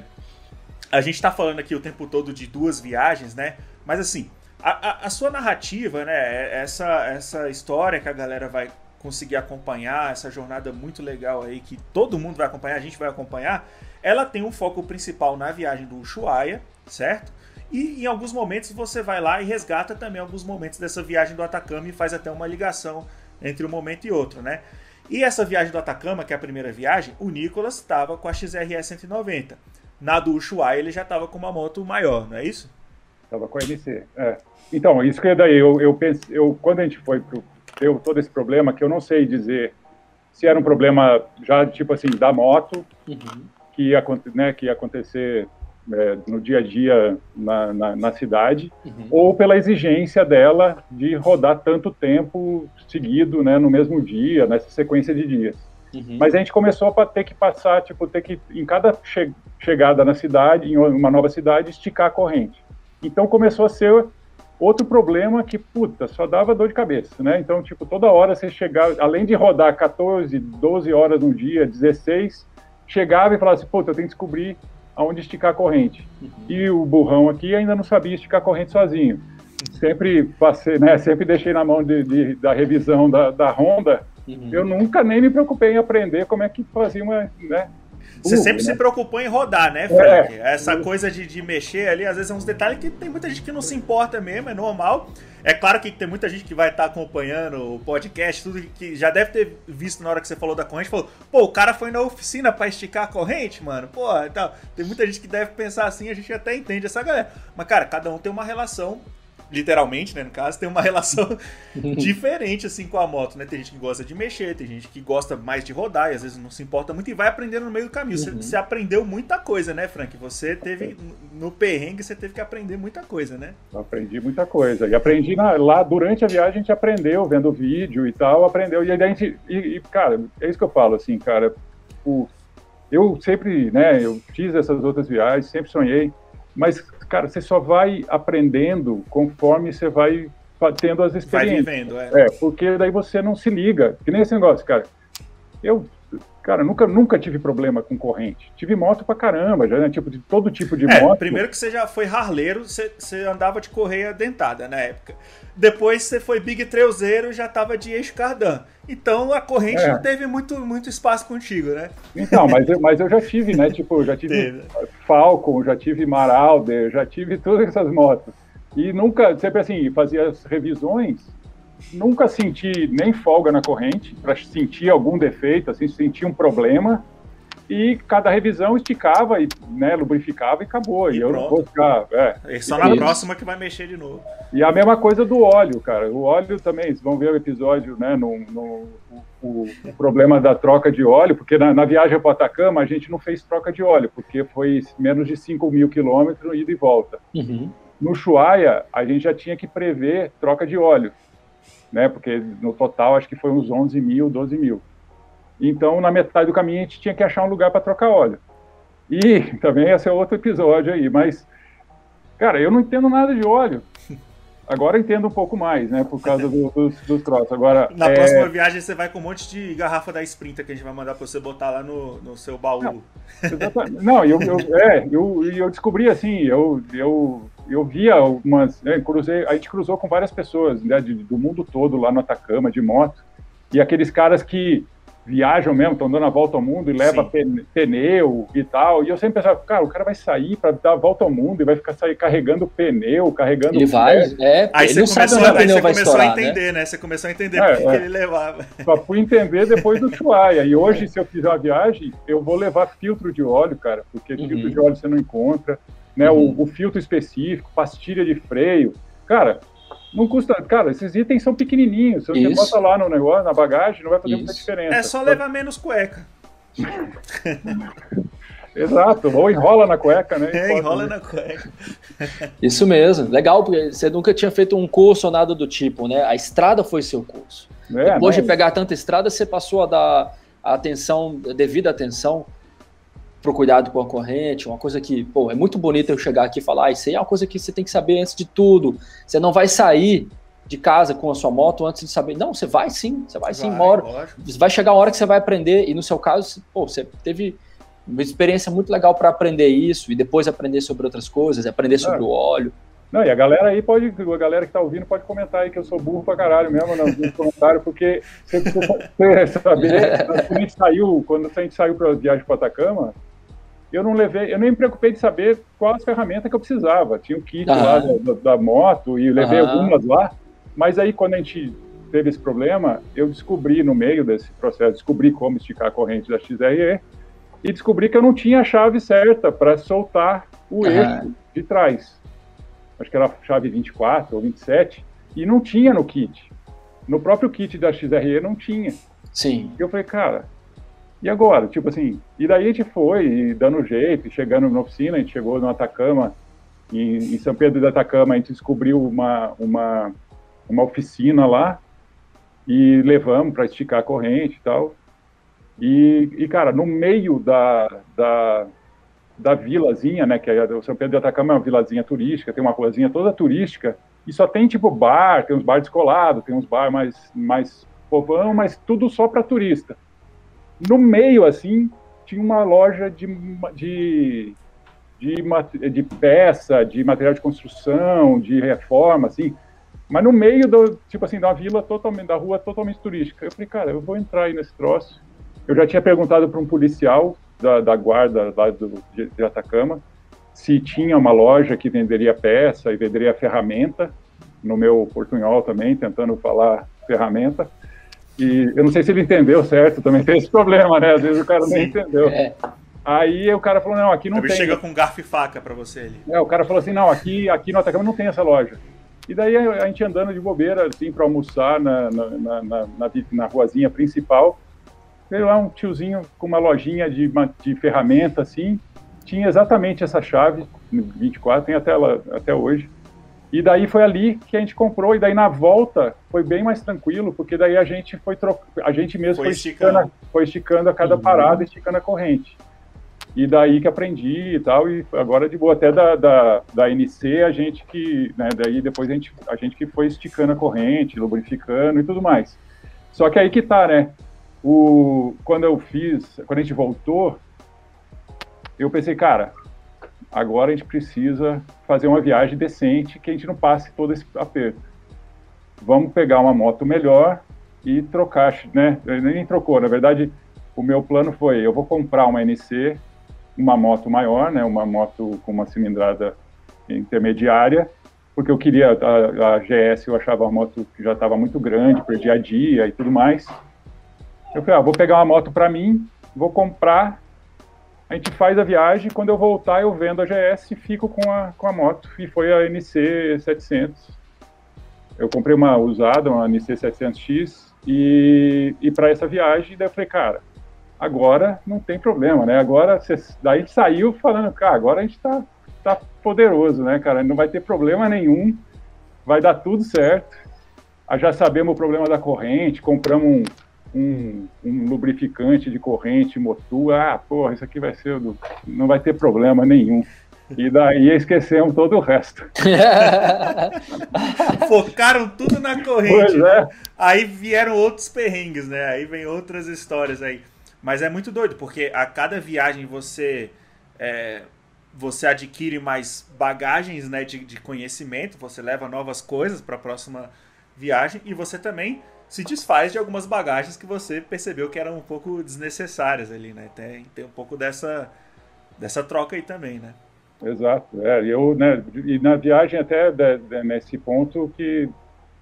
a gente está falando aqui o tempo todo de duas viagens, né? Mas assim, a, a, a, sua narrativa, né? É essa, essa história que a galera vai conseguir acompanhar, essa jornada muito legal aí que todo mundo vai acompanhar, a gente vai acompanhar, ela tem um foco principal na viagem do Ushuaia, certo? E em alguns momentos você vai lá e resgata também alguns momentos dessa viagem do Atacama e faz até uma ligação entre um momento e outro, né? E essa viagem do Atacama, que é a primeira viagem, o Nicolas estava com a XRE 190 na do Ushuaia ele já estava com uma moto maior, não é isso? Estava com a MC, é. Então, isso que daí, eu, eu, pensei, eu quando a gente foi pro, deu todo esse problema, que eu não sei dizer se era um problema já, tipo assim, da moto, uhum. que, ia, né, que ia acontecer é, no dia a dia na, na, na cidade, uhum. ou pela exigência dela de rodar tanto tempo seguido, né, no mesmo dia, nessa sequência de dias. Uhum. Mas a gente começou a ter que passar, tipo, ter que, em cada che chegada na cidade, em uma nova cidade, esticar a corrente. Então começou a ser outro problema que, puta, só dava dor de cabeça, né? Então, tipo, toda hora você chegava, além de rodar 14, 12 horas no dia, 16, chegava e falava assim, puta, eu tenho que descobrir aonde esticar a corrente. Uhum. E o burrão aqui ainda não sabia esticar a corrente sozinho. Sempre passei, né? Sempre deixei na mão de, de da revisão da, da Honda Uhum. Eu nunca nem me preocupei em aprender como é que fazia uma. Né, você sempre né? se preocupou em rodar, né, Frank? É, Essa coisa de, de mexer ali, às vezes é uns detalhes que tem muita gente que não se importa mesmo, é normal. É claro que tem muita gente que vai estar tá acompanhando o podcast, tudo que já deve ter visto na hora que você falou da corrente, falou, pô, o cara foi na oficina para esticar a corrente, mano. Pô, então, tem muita gente que deve pensar assim, a gente até entende essa galera. Mas, cara, cada um tem uma relação literalmente, né, no caso, tem uma relação [laughs] diferente assim com a moto, né? Tem gente que gosta de mexer, tem gente que gosta mais de rodar e às vezes não se importa muito e vai aprendendo no meio do caminho. Uhum. Você, você, aprendeu muita coisa, né, Frank? Você teve no perrengue, você teve que aprender muita coisa, né? Eu aprendi muita coisa. E aprendi na, lá durante a viagem a gente aprendeu vendo vídeo e tal, aprendeu e aí a gente e, e cara, é isso que eu falo assim, cara, o eu sempre, né, eu fiz essas outras viagens, sempre sonhei mas, cara, você só vai aprendendo conforme você vai tendo as experiências. Vai vivendo, é. É, porque daí você não se liga. Que nem esse negócio, cara. Eu, cara, nunca, nunca tive problema com corrente. Tive moto pra caramba, já, né? Tipo, de todo tipo de é, moto. Primeiro que você já foi harleiro, você, você andava de correia dentada na época. Depois você foi big trailzeiro e já tava de eixo cardan. Então a corrente é. não teve muito, muito espaço contigo, né? Então, mas eu, mas eu já tive, né? [laughs] Tipo, já tive Falcon, já tive Marauder, já tive todas essas motos. E nunca, sempre assim, fazia as revisões, nunca senti nem folga na corrente, para sentir algum defeito, assim, sentir um problema. e cada revisão esticava e né, lubrificava e acabou. E, e eu pronto. não vou ficar. É, é só na isso. próxima que vai mexer de novo. E a mesma coisa do óleo, cara. O óleo também, vocês vão ver o episódio, né? No, no o, o, problema da troca de óleo, porque na, na viagem para Atacama a gente não fez troca de óleo, porque foi menos de 5 mil quilômetros ida e volta. Uhum. No Chuaia, a gente já tinha que prever troca de óleo, né? Porque no total acho que foi uns 11 mil, 12 mil. Então, na metade do caminho, a gente tinha que achar um lugar para trocar óleo. E [laughs] também esse é outro episódio aí, mas, cara, eu não entendo nada de óleo. Agora entendo um pouco mais, né? Por causa do, dos, dos troços. Agora, Na é... próxima viagem você vai com um monte de garrafa da Sprinter que a gente vai mandar para você botar lá no, no seu baú. Não, não eu, eu, é, eu, eu descobri assim, eu, eu, eu via algumas. Né, cruzei, a gente cruzou com várias pessoas né, de, do mundo todo lá no Atacama, de moto. E aqueles caras que viajam mesmo, estão dando a volta ao mundo e leva pneu e tal. E eu sempre pensava, cara, o cara vai sair para dar a volta ao mundo e vai ficar sair carregando pneu, carregando. Ele vai, é. Aí ele você começou, aí você começou a né? entender, né? né? Você começou a entender é, por que é. ele levava. Só fui entender depois do Chuaia. E hoje, se eu fizer uma viagem, eu vou levar filtro de óleo, cara, porque uhum. filtro de óleo você não encontra, né? Uhum. O, o filtro específico, pastilha de freio. Cara, não custa. Cara, esses itens são pequenininhos. Se você Isso. bota lá no negócio, na bagagem, não vai fazer Isso. muita diferença. É só levar menos cueca. [laughs] Exato, ou enrola na cueca, né? É, enrola na cueca. [laughs] Isso mesmo, legal, porque você nunca tinha feito um curso ou nada do tipo, né? A estrada foi seu curso. É, Depois de pegar tanta estrada, você passou a dar a atenção, a devida atenção pro cuidado com a corrente, uma coisa que, pô, é muito bonito eu chegar aqui e falar, ah, isso aí é uma coisa que você tem que saber antes de tudo. Você não vai sair de casa com a sua moto antes de saber. Não, você vai sim, você vai, vai sim, mora. Vai chegar a hora que você vai aprender, e no seu caso, pô, você teve uma experiência muito legal para aprender isso, e depois aprender sobre outras coisas, aprender sobre o óleo. Não, e a galera aí pode, a galera que tá ouvindo pode comentar aí que eu sou burro pra caralho mesmo nos comentários, porque você precisa [laughs] saber, é. [laughs] quando a gente saiu, quando a gente saiu para viagem para Atacama, eu não levei, eu nem me preocupei de saber quais ferramentas que eu precisava. Tinha o kit ah. lá da, da, moto e levei ah. algumas lá, mas aí quando a gente teve esse problema, eu descobri no meio desse processo, descobri como esticar a corrente da XRE e descobri que eu não tinha a chave certa para soltar o eixo de trás. Acho que era a chave 24 ou 27 e não tinha no kit. No próprio kit da XRE não tinha. Sim. E eu falei, cara, e agora? Tipo assim, e daí a gente foi dando jeito, chegando na oficina, a gente chegou no Atacama, em, em São Pedro do Atacama, a gente descobriu uma, uma, uma oficina lá e levamos para esticar a corrente e tal. E, e, cara, no meio da, da, da vilazinha, né, que é, o São Pedro do Atacama é uma vilazinha turística, tem uma ruazinha toda turística, e só tem tipo bar, tem uns bar descolados, tem uns bar mais, mais povão, mas tudo só para turista. No meio, assim, tinha uma loja de, de, de, de peça, de material de construção, de reforma, assim, mas no meio do, tipo assim, da vila totalmente, da rua totalmente turística. Eu falei, cara, eu vou entrar aí nesse troço. Eu já tinha perguntado para um policial da, da guarda lá do, de, de Atacama se tinha uma loja que venderia peça e venderia ferramenta, no meu portunhol também, tentando falar ferramenta. E eu não sei se ele entendeu certo, também tem esse problema, né? Às vezes o cara Sim. nem entendeu. É. Aí o cara falou, não, aqui não Ele tem. chega com garfo e faca para você ali. É, o cara falou assim, não, aqui, aqui no Atacama não tem essa loja. E daí a gente andando de bobeira, assim, para almoçar na, na, na, na, na ruazinha principal, veio lá um tiozinho com uma lojinha de, de ferramenta, assim, tinha exatamente essa chave, 24, tem até, ela, até hoje, e daí foi ali que a gente comprou, e daí na volta foi bem mais tranquilo, porque daí a gente foi troc... a gente mesmo foi, foi esticando, esticando foi esticando a cada uhum. parada, esticando a corrente. E daí que aprendi e tal, e agora de boa, até da, da, da NC a gente que, né, daí depois a gente, a gente que foi esticando a corrente, lubrificando e tudo mais. Só que aí que tá, né, o, quando eu fiz, quando a gente voltou, eu pensei, cara, Agora a gente precisa fazer uma viagem decente que a gente não passe todo esse aperto. Vamos pegar uma moto melhor e trocar, né? Nem trocou, na verdade, o meu plano foi: eu vou comprar uma NC, uma moto maior, né? Uma moto com uma cilindrada intermediária, porque eu queria a, a GS, eu achava uma moto que já estava muito grande para dia a dia e tudo mais. Eu falei: ah, vou pegar uma moto para mim, vou comprar a gente faz a viagem, quando eu voltar eu vendo a GS e fico com a, com a moto, e foi a NC 700. Eu comprei uma usada, uma NC 700X, e, e para essa viagem, daí eu falei, cara, agora não tem problema, né? Agora, cê, daí a gente saiu falando, cara, agora a gente tá, tá poderoso, né, cara? Não vai ter problema nenhum, vai dar tudo certo. Ah, já sabemos o problema da corrente, compramos um, um, um lubrificante de corrente motor. Ah, porra, isso aqui vai ser. Do... Não vai ter problema nenhum. E daí esquecemos todo o resto. [laughs] Focaram tudo na corrente. Né? Aí vieram outros perrengues, né? Aí vem outras histórias aí. Mas é muito doido, porque a cada viagem você é, você adquire mais bagagens né, de, de conhecimento, você leva novas coisas para a próxima viagem e você também se desfaz de algumas bagagens que você percebeu que eram um pouco desnecessárias ali, né? Tem, tem um pouco dessa, dessa troca aí também, né? Exato. É, eu, né, e na viagem até de, de, nesse ponto que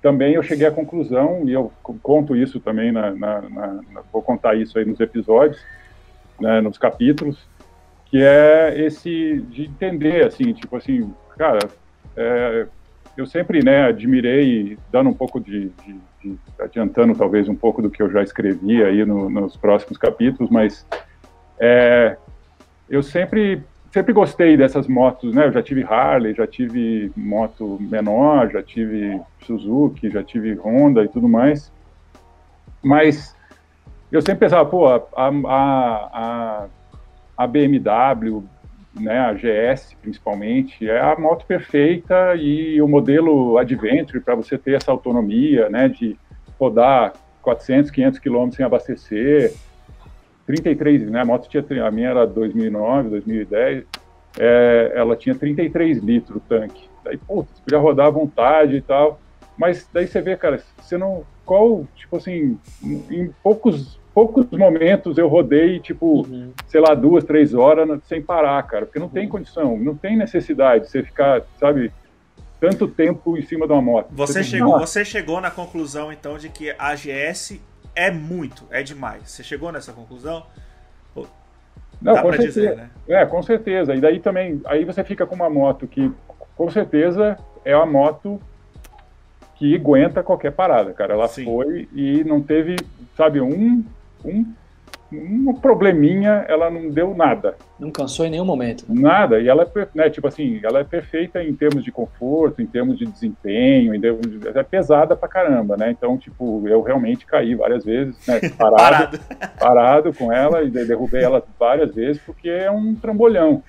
também eu cheguei à conclusão, e eu conto isso também, na, na, na vou contar isso aí nos episódios, né, nos capítulos, que é esse de entender, assim, tipo assim, cara, é, eu sempre, né, admirei, dando um pouco de, de, adiantando talvez um pouco do que eu já escrevi aí no, nos próximos capítulos, mas é, eu sempre sempre gostei dessas motos, né? Eu já tive Harley, já tive moto menor, já tive Suzuki, já tive Honda e tudo mais. Mas eu sempre pensava, pô, a, a, a BMW, né, a GS principalmente, é a moto perfeita e o modelo Adventure para você ter essa autonomia, né, de rodar 400, 500 quilômetros sem abastecer, 33, né, a moto tinha, a minha era 2009, 2010, é, ela tinha 33 litros o tanque, daí, putz, podia rodar à vontade e tal, mas daí você vê, cara, você não, qual, tipo assim, em poucos poucos momentos eu rodei, tipo, uhum. sei lá, duas, três horas sem parar, cara, porque não tem uhum. condição, não tem necessidade de você ficar, sabe, tanto tempo em cima de uma moto. Você, você chegou, você chegou na conclusão, então, de que a GS é muito, é demais. Você chegou nessa conclusão? Não, Dá com certeza. Dizer, né? É, com certeza. E daí também, aí você fica com uma moto que, com certeza, é uma moto que aguenta qualquer parada, cara. Ela Sim. foi e não teve, sabe, um um, um probleminha, ela não deu nada. Não cansou em nenhum momento. Nada. E ela é, né, tipo assim, ela é perfeita em termos de conforto, em termos de desempenho, em termos de, é pesada pra caramba, né? Então, tipo, eu realmente caí várias vezes, né, [laughs] parado, parado. parado com ela e derrubei ela várias vezes porque é um trambolhão.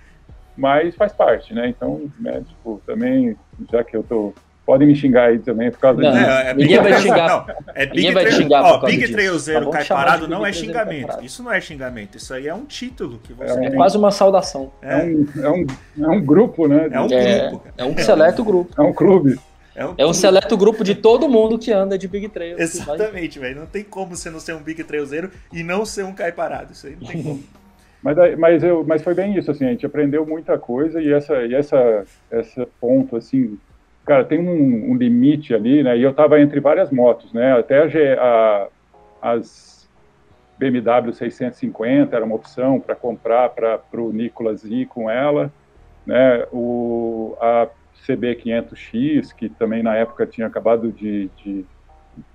Mas faz parte, né? Então, né, tipo, também, já que eu tô Podem me xingar aí também por causa não, disso. É, é ninguém vai xingar. Não, é Big ninguém vai xingar ó, Big Trail Zero tá cai parado não é xingamento. Isso não é xingamento. Isso aí é um título que você é, um, é quase uma saudação. É. é, um, é, um, é um grupo, né? É um é, grupo. É um seleto grupo. É um clube. É um, é um seleto grupo de todo mundo que anda de Big Trail. Exatamente, velho. Não tem como você não ser um Big Trail Zero e não ser um cai parado. Isso aí não tem como. [laughs] Mas, mas, eu, mas foi bem isso, assim, a gente aprendeu muita coisa e essa, e essa, essa ponto, assim, cara, tem um, um, limite ali, né? E eu estava entre várias motos, né? Até a, a, as BMW 650 era uma opção para comprar para o Nicolas ir com ela, né? O, a CB 500X, que também na época tinha acabado de, de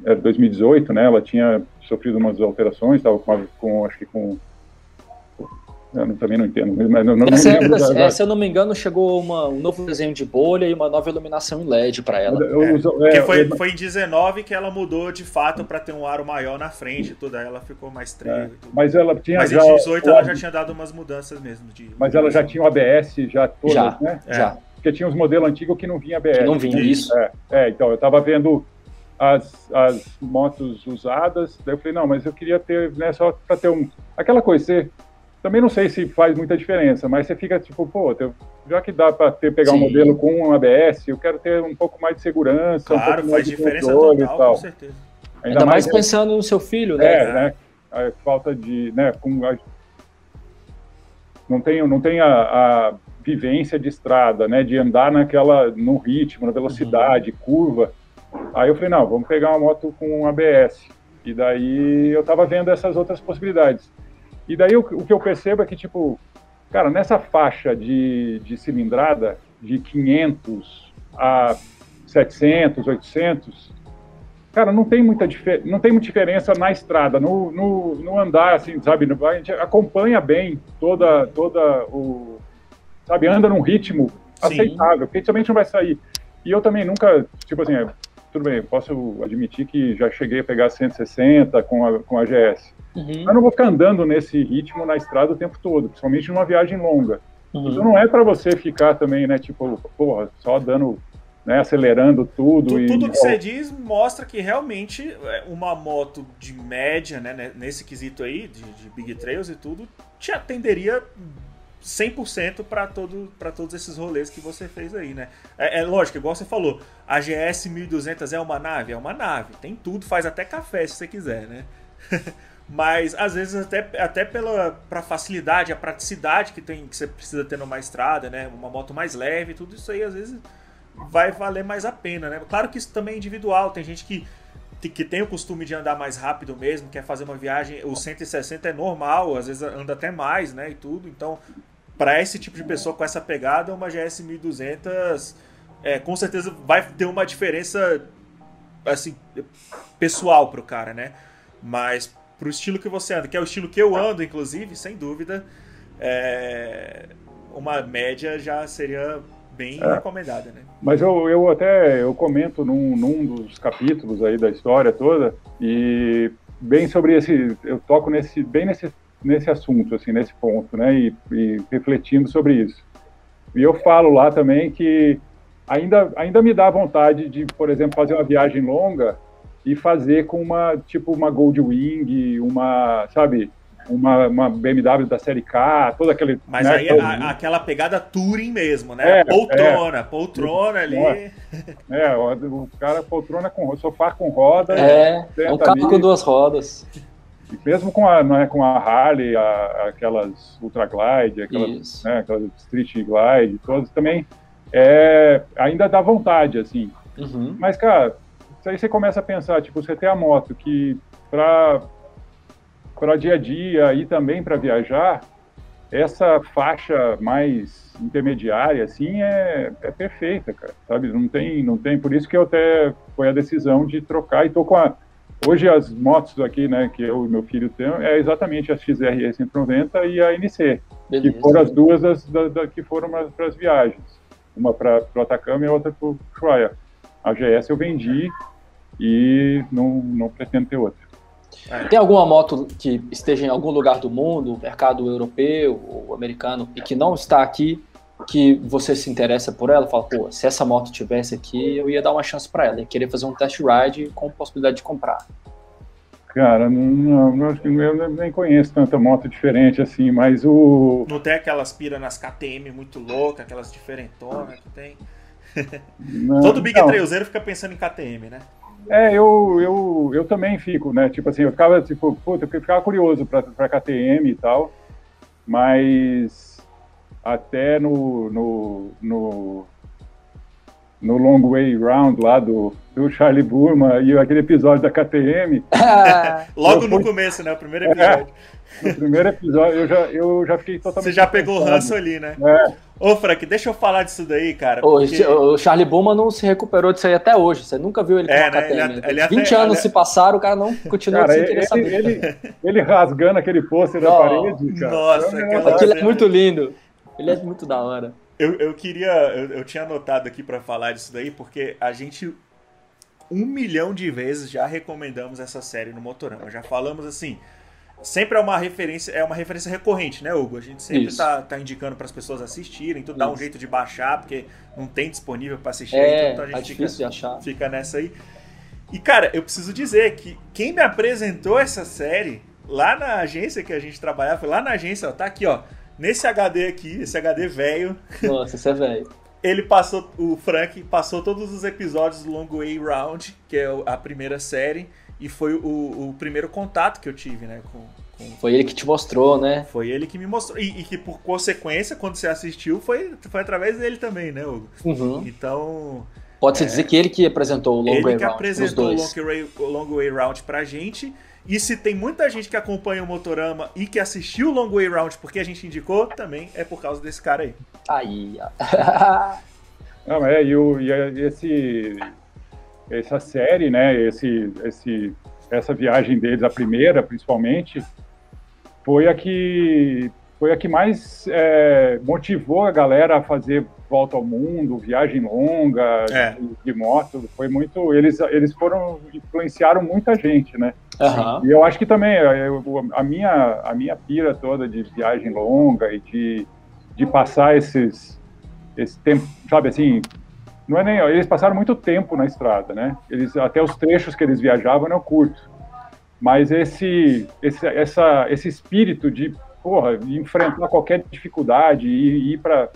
era 2018, né? Ela tinha sofrido umas alterações, estava com, com, acho que com eu também não entendo. Mas não, não, essa, essa, é, se eu não me engano, chegou uma, um novo desenho de bolha e uma nova iluminação em LED para ela. É, é, foi, foi em 19 que ela mudou de fato para ter um aro maior na frente, tudo aí ela ficou mais. É, mas ela tinha mas em 18 ela já tinha dado umas mudanças mesmo. De, mas ela já tinha o ABS já todas, já, né? Já. Porque tinha os modelos antigos que não vinha ABS. Que não vinha isso. É, é então eu estava vendo as, as motos usadas, daí eu falei, não, mas eu queria ter, né, só para ter um. Aquela coisa, você também não sei se faz muita diferença, mas você fica tipo, pô, já que dá para pegar Sim. um modelo com um ABS, eu quero ter um pouco mais de segurança, claro, um faz diferença total, com certeza. Ainda, Ainda mais, mais pensando no seu filho, né? É, né? A falta de, né, com a, não tem, não tem a, a, vivência de estrada, né, de andar naquela, no ritmo, na velocidade, uhum. curva. Aí eu falei, não, vamos pegar uma moto com um ABS. E daí eu estava vendo essas outras possibilidades. E daí o, o, que eu percebo é que, tipo, Cara, nessa faixa de, de cilindrada, de 500 a 700, 800, cara, não tem muita, não tem muita diferença na estrada, no, no, no andar, assim, sabe? A gente acompanha bem toda, toda o. Sabe, anda num ritmo Sim. aceitável, porque também não vai sair. E eu também nunca, tipo assim, é, tudo bem, posso admitir que já cheguei a pegar 160 com a, com a GS. Uhum. Mas não vou ficar andando nesse ritmo na estrada o tempo todo, principalmente numa viagem longa. Uhum. Então não é para você ficar também, né, tipo, porra, só dando, né, acelerando tudo. tudo e... Tudo que você diz mostra que realmente é, uma moto de média, né, nesse quesito aí, de, de Big Trails e tudo, te atenderia 100% para todo, todos esses rolês que você fez aí, né? É, é, lógico, igual você falou, a GS 1200 é uma nave? É uma nave, tem tudo, faz até café se você quiser, né? [laughs] Mas às vezes até, até pela pra facilidade, a praticidade que, tem, que você precisa ter numa estrada, né? Uma moto mais leve, tudo isso aí às vezes vai valer mais a pena, né? Claro que isso também é individual, tem gente que que tem o costume de andar mais rápido mesmo, quer fazer uma viagem, o 160 é normal, às vezes anda até mais, né, e tudo. Então, para esse tipo de pessoa com essa pegada, uma GS 1200 é, com certeza vai ter uma diferença assim pessoal pro cara, né? Mas pro estilo que você anda, que é o estilo que eu ando, inclusive, sem dúvida, é, uma média já seria bem é. recomendada, né? Mas eu, eu até eu comento num, num dos capítulos aí da história toda e bem sobre esse, eu toco nesse bem nesse nesse assunto, assim, nesse ponto, né, e, e refletindo sobre isso. E eu falo lá também que ainda ainda me dá vontade de, por exemplo, fazer uma viagem longa e fazer com uma tipo uma Goldwing, uma, sabe, uma, uma BMW da série K, todo aquele. Mas né, aí a, aquela pegada Touring mesmo, né? É, poltrona, é, poltrona ali. É, o, cara poltrona com sofá com roda. É, é um carro com duas rodas. E mesmo com a, é com a Harley, a, aquelas Ultra Glide, aquelas, né, aquelas Street Glide, todas também, é, ainda dá vontade, assim. Uhum. Mas, cara, aí você começa a pensar, tipo, você tem a moto que para para dia a dia e também para viajar, essa faixa mais intermediária assim é, é perfeita, cara, sabe? Não tem, não tem, por isso que eu até foi a decisão de trocar e tô com a hoje as motos aqui, né, que eu e meu filho tem, é exatamente a XRE 190 e a NC, Beleza. que foram as duas das, da, da, que foram para as viagens, uma para o Atacama e a outra para o Ushuaia. A GS eu vendi e não, não pretendo ter outra. É. Tem alguma moto que esteja em algum lugar do mundo, mercado europeu ou americano, e que não está aqui, que você se interessa por ela? Fala, pô, se essa moto tivesse aqui, eu ia dar uma chance para ela, e querer fazer um test ride com possibilidade de comprar. Cara, não, não, eu nem conheço tanta moto diferente assim, mas o. Não tem aquelas pira nas KTM muito louca, aquelas diferentonas que tem. Não, [laughs] Todo Big Trailzeiro fica pensando em KTM, né? É, eu, eu, eu também fico, né? Tipo assim, eu ficava, tipo, puta, eu ficava curioso pra, pra KTM e tal, mas até no, no, no, no Long Way Round lá do, do Charlie Burma e aquele episódio da KTM. [laughs] Logo no começo, né? O primeiro é, episódio. É, no primeiro episódio eu já, eu já fiquei totalmente. Você já pegou o ranço ali, né? É. Ô, Frank, deixa eu falar disso daí, cara. Porque... O Charlie Bowman não se recuperou disso aí até hoje. Você nunca viu ele com é, né? ele, ele 20 até, anos ele... se passaram, o cara não continua cara, sem querer ele, saber. Ele, ele, rasgando aquele pôster da parede, cara. Nossa, aquela... aquilo é muito lindo. Ele é muito da hora. Eu, eu queria. Eu, eu tinha anotado aqui para falar disso daí, porque a gente. Um milhão de vezes já recomendamos essa série no Motorama. Já falamos assim sempre é uma referência, é uma referência recorrente, né, Hugo? A gente sempre está tá indicando para as pessoas assistirem, tudo dá um jeito de baixar, porque não tem disponível para assistir, é, então a gente é fica, achar. fica nessa aí. E cara, eu preciso dizer que quem me apresentou essa série lá na agência que a gente trabalhava, foi lá na agência, ó, tá aqui, ó, nesse HD aqui, esse HD velho. Nossa, esse é velho. [laughs] Ele passou, o Frank passou todos os episódios do Long Way Round, que é a primeira série e foi o, o primeiro contato que eu tive, né? Com, com... Foi ele que te mostrou, né? Foi ele que me mostrou. E, e, que por consequência, quando você assistiu, foi, foi através dele também, né, Hugo? Uhum. Então. Pode-se é, dizer que ele que apresentou o Long Way Round. Ele que apresentou o long, way, o long Way Round pra gente. E se tem muita gente que acompanha o Motorama e que assistiu o Long Way Round porque a gente indicou, também é por causa desse cara aí. Aí, [laughs] Não, é, e, o, e esse, essa série, né, esse, esse, essa viagem deles, a primeira principalmente, foi a que, foi a que mais é, motivou a galera a fazer volta ao mundo, viagem longa é. de, de, moto, foi muito, eles, eles foram, influenciaram muita gente, né? Uhum. E eu acho que também eu, a, minha, a minha pira toda de viagem longa e de, de passar esses, esse tempo, sabe assim, não é nem, eles passaram muito tempo na estrada, né? Eles, até os trechos que eles viajavam eu curto. Mas esse, esse, essa, esse espírito de, porra, enfrentar qualquer dificuldade e ir para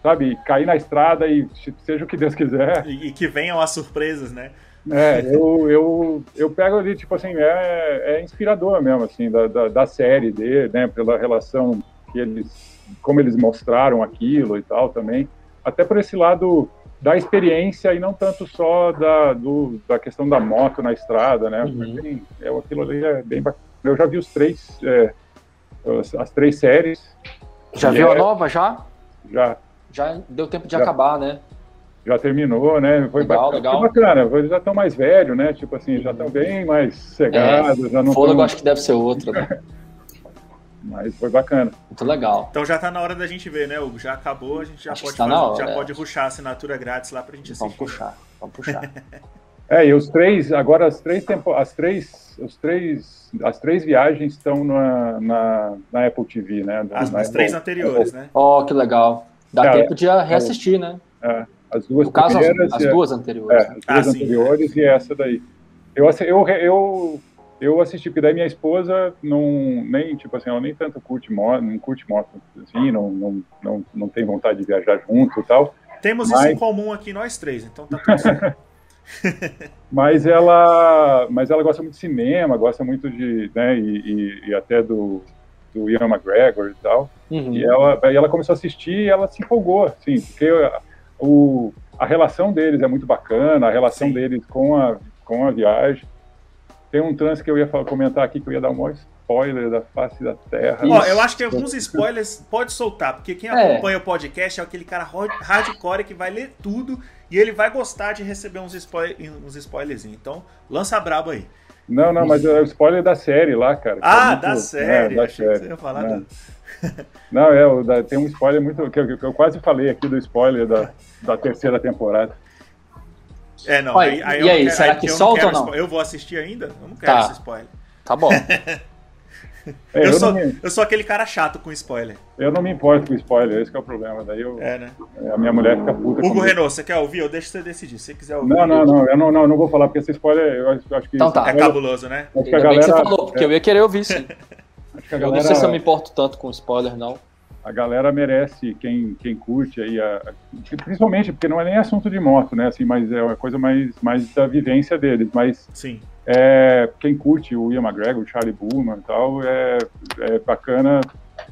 sabe, cair na estrada e seja o que Deus quiser. E, e que venham as surpresas, né? É, eu, eu, eu pego ali, tipo assim, é, é inspirador mesmo, assim, da, da, da, série dele, né, pela relação que eles, como eles mostraram aquilo e tal também, até por esse lado da experiência e não tanto só da, do, da questão da moto na estrada, né, uhum. é, aquilo ali é bem bacana. Eu já vi os três, é, as, as, três séries. Já viu é, a nova, já? Já. Já deu tempo de já. acabar, né? já terminou, né? Foi legal, bacana. legal. Foi bacana. Eles já estão mais velhos, né? Tipo assim, já estão bem mais cegados. É, já não fôlego tão... acho que deve ser outro, né? [laughs] Mas foi bacana. Muito legal. Então já tá na hora da gente ver, né, Hugo? Já acabou, a gente já acho pode tá fazer, hora, já é. pode ruxar a assinatura grátis lá pra gente assistir. Vamos puxar, vamos puxar. [laughs] é, e os três, agora as três tempo, as três, os três, as três viagens estão na, na, na Apple TV, né? As, as três anteriores, né? Oh, que legal. Dá é, tempo de reassistir, é, né? É. As duas no caso, as, as duas anteriores. É, as duas ah, anteriores sim. e essa daí. Eu, eu, eu, eu assisti, porque daí minha esposa não, nem, tipo assim, ela nem tanto curte moto, não curte moto, assim, não, não, não, não tem vontade de viajar junto e tal. Temos mas... isso em comum aqui, nós três, então tá tudo certo. [laughs] [laughs] mas ela mas ela gosta muito de cinema gosta muito de né e, e, e até do do Ian McGregor e tal uhum. e ela e ela começou a assistir e ela se empolgou assim porque o, a relação deles é muito bacana, a relação Sim. deles com a, com a viagem. Tem um trance que eu ia falar, comentar aqui que eu ia dar um maior spoiler da face da Terra. Ó, eu acho que alguns spoilers pode soltar, porque quem é. acompanha o podcast é aquele cara hardcore que vai ler tudo e ele vai gostar de receber uns, spoiler, uns spoilers. Então, lança brabo aí. Não, não, mas é o spoiler da série lá, cara. Ah, é muito, da série. É, da Achei série. que você ia falar né? [laughs] Não, é, tem um spoiler muito. Que eu, que eu, quase falei aqui do spoiler da, da terceira temporada. É, não. Olha, aí, aí e aí, quero, será aí, que solta ou não? Eu vou assistir ainda? Eu não quero tá. esse spoiler. Tá bom. [laughs] É, eu, eu, sou, me... eu sou aquele cara chato com spoiler. Eu não me importo com spoiler, esse é o problema. Daí eu, é, né? A minha mulher fica puta. Hugo Renault, você quer ouvir? Eu deixo você decidir. Se você quiser ouvir. Não, não, não. Eu não, não, não vou falar, porque esse spoiler eu acho que. Então tá. É cabuloso, né? Acho que a galera, que você falou, porque é... eu ia querer ouvir sim. [laughs] acho que a galera... Eu não sei se eu me importo tanto com spoiler, não a galera merece, quem, quem curte aí, a, principalmente porque não é nem assunto de moto, né, assim, mas é uma coisa mais, mais da vivência deles, mas Sim. É, quem curte o Ian McGregor, o Charlie Bullman e tal, é, é bacana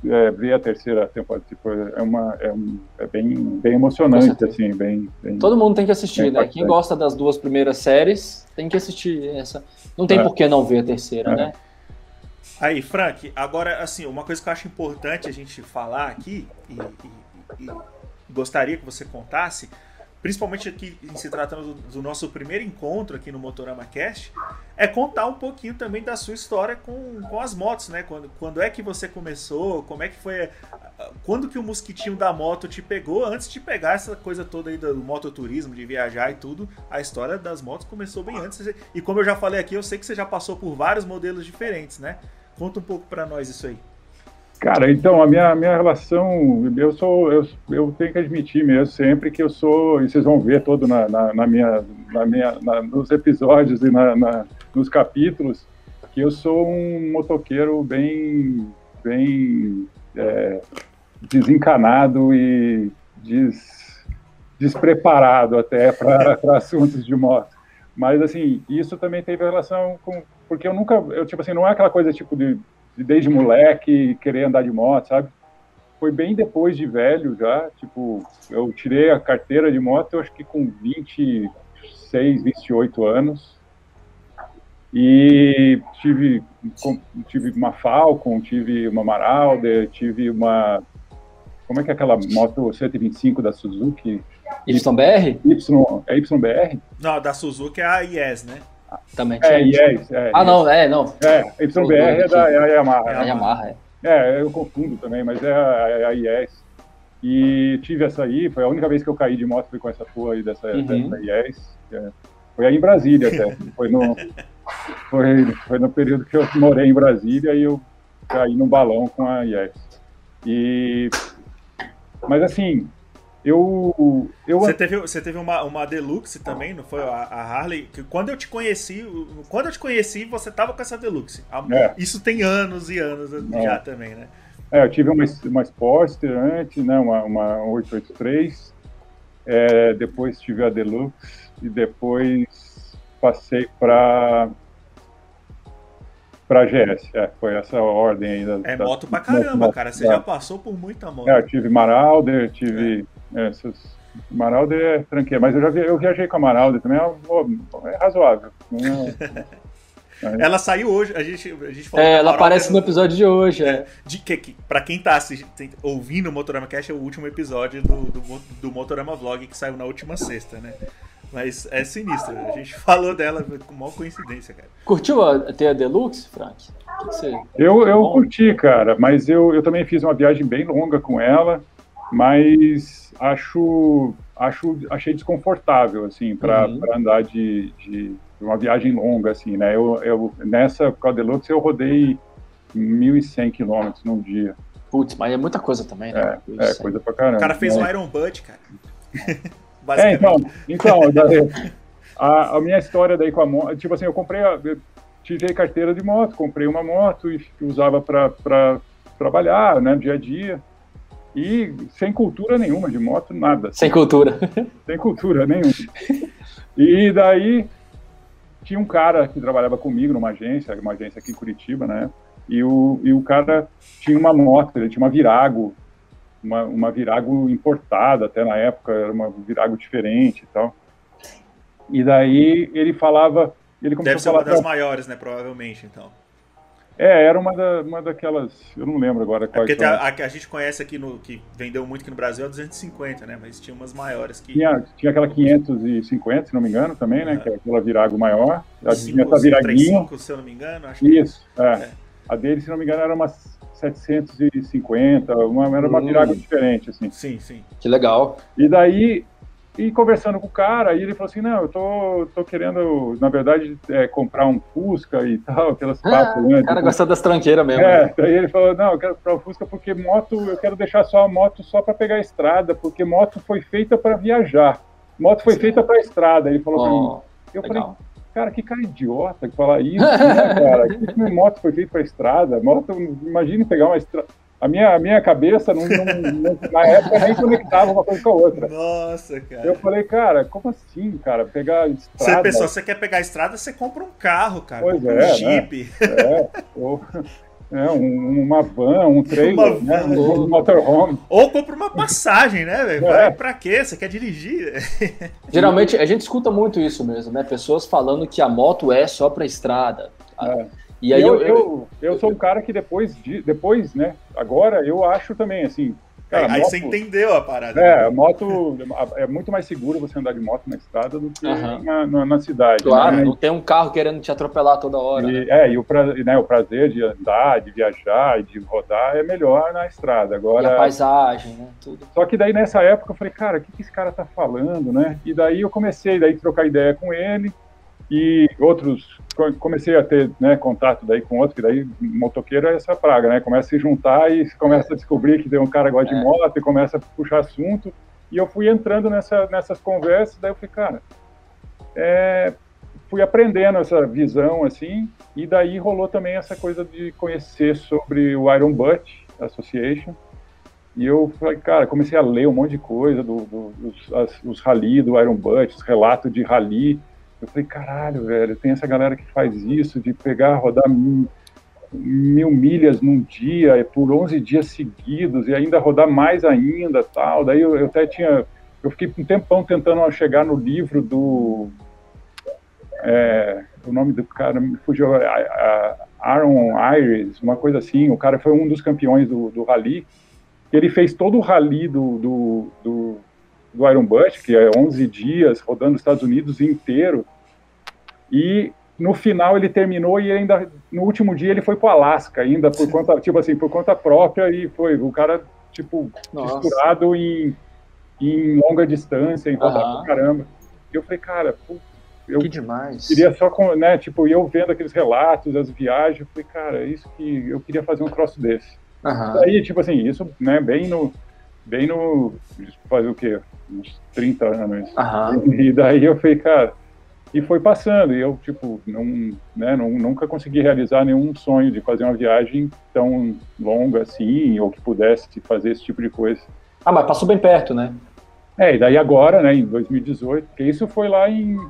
é, ver a terceira temporada, tipo, é, uma, é, um, é bem, bem emocionante, assim, bem, bem, Todo mundo tem que assistir, né, quem gosta das duas primeiras séries tem que assistir essa, não tem é. por que não ver a terceira, é. né. Aí, Frank, agora, assim, uma coisa que eu acho importante a gente falar aqui, e, e, e gostaria que você contasse, principalmente aqui em se tratando do, do, nosso primeiro encontro aqui no Motorama Cast, é contar um pouquinho também da sua história com, com as motos, né? Quando, quando é que você começou, como é que foi. Quando que o mosquitinho da moto te pegou, antes de pegar essa coisa toda aí do mototurismo, de viajar e tudo, a história das motos começou bem antes. E como eu já falei aqui, eu sei que você já passou por vários modelos diferentes, né? Conta um pouco para nós isso aí. Cara, então, a minha, minha relação, eu sou, eu, eu tenho que admitir mesmo sempre que eu sou, e vocês vão ver todo na, na, na minha, na minha, na, nos episódios e na, na, nos capítulos, que eu sou um motoqueiro bem, bem é, desencanado e des, despreparado até para [laughs] assuntos de moto. Mas, assim, isso também teve relação com, porque eu nunca, eu tipo assim, não é aquela coisa tipo de, de desde moleque querer andar de moto, sabe? Foi bem depois de velho já, tipo, eu tirei a carteira de moto, eu acho que com 26, 28 anos. E tive, tive uma Falcon, tive uma Marauder, tive uma. Como é que é aquela moto 125 da Suzuki? YBR? Y, é YBR? Não, da Suzuki é a IES, né? Também É, yes, é. Ah, não, é, não. É, YBR é da é a Yamaha. É a Yamaha, é. É, eu confundo também, mas é a, é a IES. E tive essa aí, foi a única vez que eu caí de moto, foi com essa porra aí dessa, Uhum. dessa IES. É, foi aí em Brasília até. Foi no, [laughs] foi, foi no período que eu morei em Brasília e eu caí num balão com a IES. E, mas assim, eu. eu Você teve, você teve uma, uma Deluxe também, não foi? A, a Harley. Que quando eu te conheci, quando eu te conheci, você tava com essa Deluxe. A- É. Isso tem anos e anos já também, né? É, eu tive uma, uma Sportster antes, né, uma, uma 883, é, depois tive a Deluxe e depois passei para para GS. É, foi essa ordem aí. Da, É da- moto pra caramba, da- cara. Você da- já passou por muita moto. É, eu tive Marauder, tive essas... Marauder é tranqueira, mas eu já vi- eu viajei com a Marauder também, é, é razoável. É- [laughs] Ela saiu hoje, a gente, a gente falou É, ela aparece no episódio de hoje, é. De que, que, pra quem tá assistindo, ouvindo o Motorama Cast, é o último episódio do, do, do Motorama Vlog que saiu na última sexta, né? Mas é sinistro, a gente [laughs] falou dela com maior coincidência, cara. Curtiu a, ter a Deluxe, Frank? Que que você... Eu, eu Bom. curti, cara, mas eu, eu também fiz uma viagem bem longa com ela, mas acho, acho achei desconfortável, assim, para Uhum. andar de, de uma viagem longa, assim, né? Eu, eu, nessa Deluxe eu rodei 1.100 quilômetros num dia. Putz, mas é muita coisa também, né? É, coisa pra caramba. O cara fez é. um Iron Bud, cara. [laughs] É, Basicamente. então, então [laughs] daí, a, a minha história daí com a moto, tipo assim, eu comprei, a, eu tirei carteira de moto, comprei uma moto e usava para trabalhar, né, dia a dia, e sem cultura nenhuma de moto, nada, Sem cultura. [laughs] sem cultura nenhuma. E daí tinha um cara que trabalhava comigo numa agência, uma agência aqui em Curitiba, né, e o, e o cara tinha uma moto, ele tinha uma Virago, uma, uma Virago importada até na época, era uma Virago diferente e tal. E daí ele falava, ele começou Deve ser a uma das pra- maiores, né? Provavelmente, então. É, era uma, da, uma daquelas, eu não lembro agora É quais porque a, a que a gente conhece aqui, no, que vendeu muito aqui no Brasil, é a 250, né? Mas tinha umas maiores que. Tinha, tinha aquela 550, se não me engano, também, né, É. que é aquela Virago maior, ela tinha essa Viraguinha, 35, se eu não me engano. Acho que isso, é. É. A dele, se não me engano, era uma 750, uma, era uma Hum. Virago diferente, assim. Sim, sim. Que legal. E daí, e conversando com o cara, aí ele falou assim, não, eu tô, tô querendo, na verdade, é, comprar um Fusca e tal, aquelas Ah, papos, né? o cara tipo, gosta das tranqueiras mesmo. É, né? daí ele falou, não, eu quero comprar um Fusca porque moto, eu quero deixar só a moto só para pegar a estrada, porque moto foi feita para viajar. Moto foi feita para estrada. Ele falou pra mim. Eu falei, legal. cara, que cara idiota que fala isso, né, cara? [laughs] Que que moto foi feita para estrada? Moto, imagine pegar uma estrada. A minha, a minha cabeça, não, não- não- na época, nem conectava uma coisa com a outra. Nossa, cara. Eu falei, cara, como assim, cara? Pegar Você estrada? pensou, você quer pegar a estrada, você compra um carro, cara. Pois compra é, um né? Jeep. É, ou, é, um- uma van, um trailer, Uma né? van. um motorhome. Ou compra uma passagem, né, velho? É. Vai pra quê? Você quer dirigir? [laughs] Geralmente a gente escuta muito isso mesmo, né? Pessoas falando que a moto é só pra estrada. É. E aí eu, eu, eu, eu sou um cara que depois, de, depois, né? Agora eu acho também, assim. Cara, aí moto, você entendeu a parada. É, né? a moto é muito mais seguro você andar de moto na estrada do que Aham. na, na, na cidade. Claro, né? não tem um carro querendo te atropelar toda hora. né? E, é, e o, pra, né, o prazer de andar, de viajar e de rodar é melhor na estrada. E Agora, a paisagem, né? Tudo. Só que daí nessa época eu falei, cara, o que, que esse cara tá falando, né? E daí eu comecei daí a trocar ideia com ele e outros co- comecei a ter né, contato daí com outros, que daí motoqueiro é essa praga, né? Começa a se juntar e começa a descobrir que tem um cara que gosta É. de moto e começa a puxar assunto. E eu fui entrando nessa, nessas conversas, daí eu falei, cara, é, fui aprendendo essa visão assim, e daí rolou também essa coisa de conhecer sobre o Iron Butt Association. E eu falei, cara, comecei a ler um monte de coisa do, do- dos as- os rally do Iron Butt, os relatos de rally. Eu falei, caralho, velho, tem essa galera que faz isso, de pegar, rodar mil, mil milhas num dia, por 11 dias seguidos, e ainda rodar mais ainda, tal. Daí eu, eu até tinha, eu fiquei um tempão tentando chegar no livro do, é, o nome do cara me fugiu, a, a Aaron Iris, uma coisa assim, o cara foi um dos campeões do, do rally, ele fez todo o rally do, do, do, do Iron Bush, que é 11 dias, rodando os Estados Unidos inteiro, e no final ele terminou e ainda no último dia ele foi para o Alasca ainda por conta tipo assim por conta própria e foi o cara tipo misturado em, em longa distância em rodar uhum. caramba e eu falei cara eu que demais. queria só com né tipo eu vendo aqueles relatos as viagens eu falei cara isso que eu queria fazer um troço desse uhum. aí tipo assim isso né bem no bem no fazer o quê uns 30 anos uhum. e daí eu falei cara e foi passando, e eu, tipo, não, né, não, nunca consegui realizar nenhum sonho de fazer uma viagem tão longa assim, ou que pudesse fazer esse tipo de coisa. Ah, mas passou bem perto, né? É, e daí agora, né, em 2018, porque isso foi lá em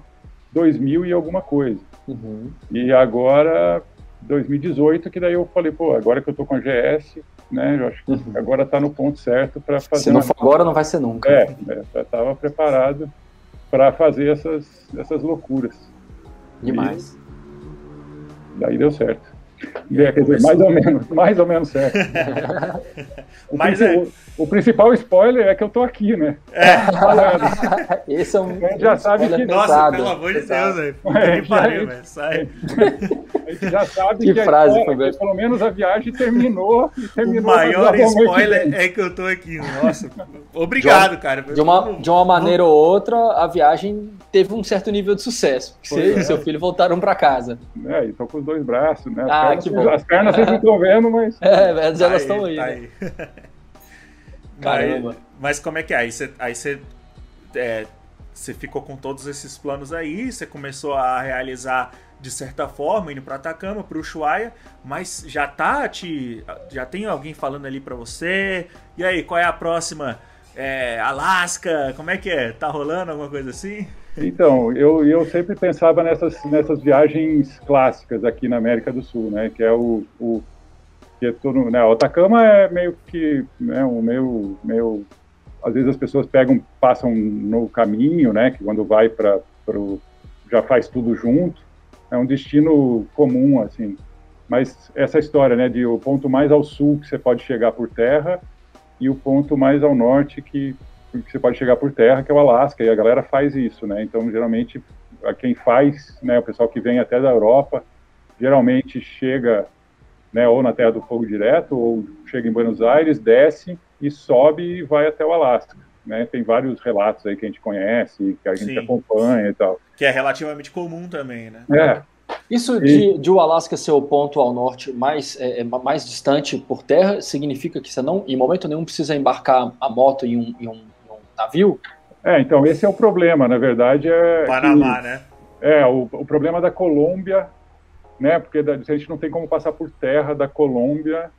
2000 e alguma coisa. Uhum. E agora, 2018, que daí eu falei, pô, agora que eu tô com a GS, né, eu acho que uhum. agora tá no ponto certo para fazer. Se não for agora, não vai ser nunca. É, é já estava preparado para fazer essas, essas loucuras. Demais. E daí deu certo. É, quer dizer, mais ou menos, mais ou menos certo. o, [laughs] Mas é... o, o, principal spoiler é que eu tô aqui, né? É. [laughs] Esse é um. A gente já sabe que. Nossa, pensado, pelo amor de Deus, velho. É, que pariu, velho. Sai. A gente já sabe que, que frase, agora, que pelo menos a viagem terminou. E terminou o maior spoiler é que eu tô aqui. Nossa, obrigado, de uma, cara. De uma, de uma maneira ou outra, a viagem teve um certo nível de sucesso. Você e seu filho voltaram para casa. É, e tô com os dois braços, né? Ah, pernas, que bom. As pernas vocês não estão vendo, mas. [laughs] É, mas elas estão aí. Tá né? aí. [laughs] Caramba. Mas, mas, como é que é? Aí você, aí você, é, você ficou com todos esses planos aí, você começou a realizar de certa forma, indo para Atacama, para Ushuaia, mas já tá te, já tem alguém falando ali para você. E aí, qual é a próxima? É, Alasca, como é que é? Tá rolando alguma coisa assim? Então, eu, eu sempre pensava nessas, nessas viagens clássicas aqui na América do Sul, né? Que é o, o que é todo, né? O Atacama é meio que, né? Um meio, meio, às vezes as pessoas pegam, passam no caminho, né? Que quando vai para já faz tudo junto, é um destino comum, assim. Mas essa história, né? De o ponto mais ao sul que você pode chegar por terra e o ponto mais ao norte que que você pode chegar por terra, que é o Alasca, e a galera faz isso, né? Então, geralmente, quem faz, né, o pessoal que vem até da Europa, geralmente chega, né, ou na Terra do Fogo direto, ou chega em Buenos Aires, desce e sobe e vai até o Alasca. Né, tem vários relatos aí que a gente conhece, que a gente Sim. acompanha e tal. Que é relativamente comum também, né? É. Isso de, de o Alasca ser o ponto ao norte mais, é, é, mais distante por terra significa que você não, em momento nenhum, precisa embarcar a moto em um, em um navio? É, então, esse é o problema, na verdade. É Panamá, que, né? É, o, o problema da Colômbia, né? Porque a gente não tem como passar por terra da Colômbia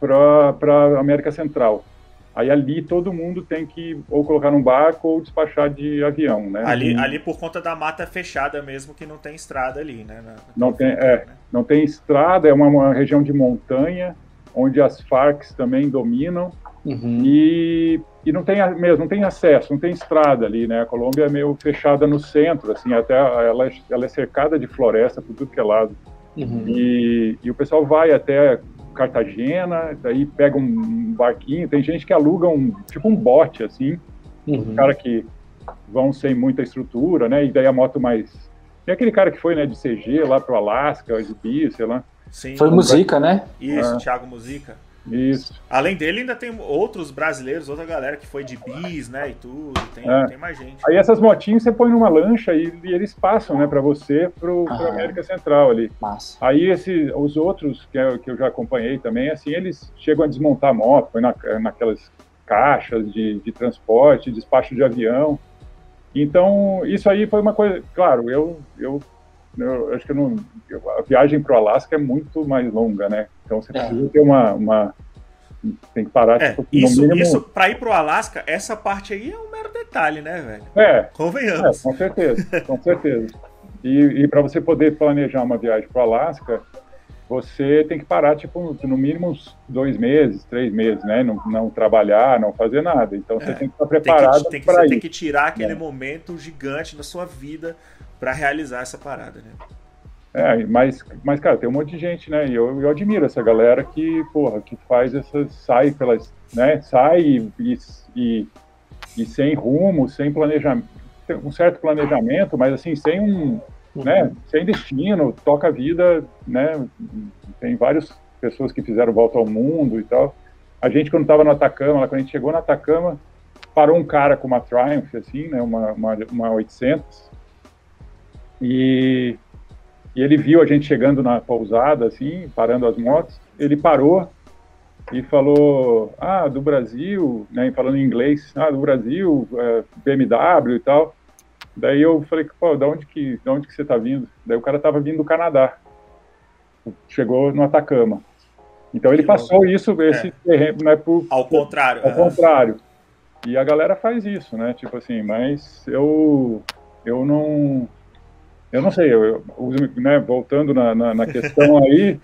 para a América Central. Aí ali todo mundo tem que ou colocar num barco ou despachar de avião, né? Ali, e, ali por conta da mata fechada mesmo, que não tem estrada ali, né? Na, não tem, é, né? não tem estrada, é uma, uma, região de montanha, onde as Farc também dominam. Uhum. E, e não tem mesmo, não tem acesso, não tem estrada ali, né? A Colômbia é meio fechada no centro, assim, até ela, é, ela é cercada de floresta por tudo que é lado. Uhum. E, e o pessoal vai até Cartagena, daí pega um barquinho, tem gente que aluga um, tipo um bote, assim, uhum. cara que vão sem muita estrutura, né? E daí a moto mais... Tem aquele cara que foi, né, de CG lá pro Alasca, de Bio, sei lá. Sim. Foi Musica, né? Isso, ah. Thiago Musica. Isso. Além dele, ainda tem outros brasileiros, outra galera que foi de bis, né, e tudo. Tem, é. tem mais gente. Aí essas motinhas você põe numa lancha e, e eles passam, né, para você, pro, ah, pra América Central ali. Massa. Aí esse, os outros que eu, que eu já acompanhei também, assim, eles chegam a desmontar a moto, põe na, naquelas caixas de, de transporte, despacho de avião. Então, isso aí foi uma coisa, claro, eu, eu eu acho que não, a viagem para o Alasca é muito mais longa, né? Então você é. precisa ter uma, uma, tem que parar é, tipo, isso, mínimo... isso para ir para o Alasca, essa parte aí é um mero detalhe, né, velho? É. Convenhamos. É, com certeza, com certeza. E, e para você poder planejar uma viagem para o Alasca, você tem que parar, tipo, no mínimo uns dois meses, três meses, né? Não, não trabalhar, não fazer nada. Então você é. tem que estar preparado para ir. Você tem que tirar aquele é. momento gigante na sua vida para realizar essa parada, né? É, mas, mas, cara, tem um monte de gente, né? E eu, eu admiro essa galera que, porra, que faz essas. sai pelas. né? Sai e, e, e sem rumo, sem planejamento. Um certo planejamento, mas assim, sem um. Né, sem destino, toca a vida, né? Tem várias pessoas que fizeram volta ao mundo e tal. A gente, quando estava no Atacama, quando a gente chegou no Atacama, parou um cara com uma Triumph, assim, né? Uma, uma, uma 800. E e ele viu a gente chegando na pousada, assim, parando as motos. Ele parou e falou: Ah, do Brasil, né, falando em inglês, ah, do Brasil, é, BMW e tal. Daí eu falei: Pô, da onde que, da onde que você está vindo? Daí o cara estava vindo do Canadá. Chegou no Atacama. Então ele passou isso, esse é. terreno, né, por, ao contrário. Ao contrário. E a galera faz isso, né? Tipo assim, mas eu eu não eu não sei, eu, eu né, voltando na, na, na questão [laughs] aí,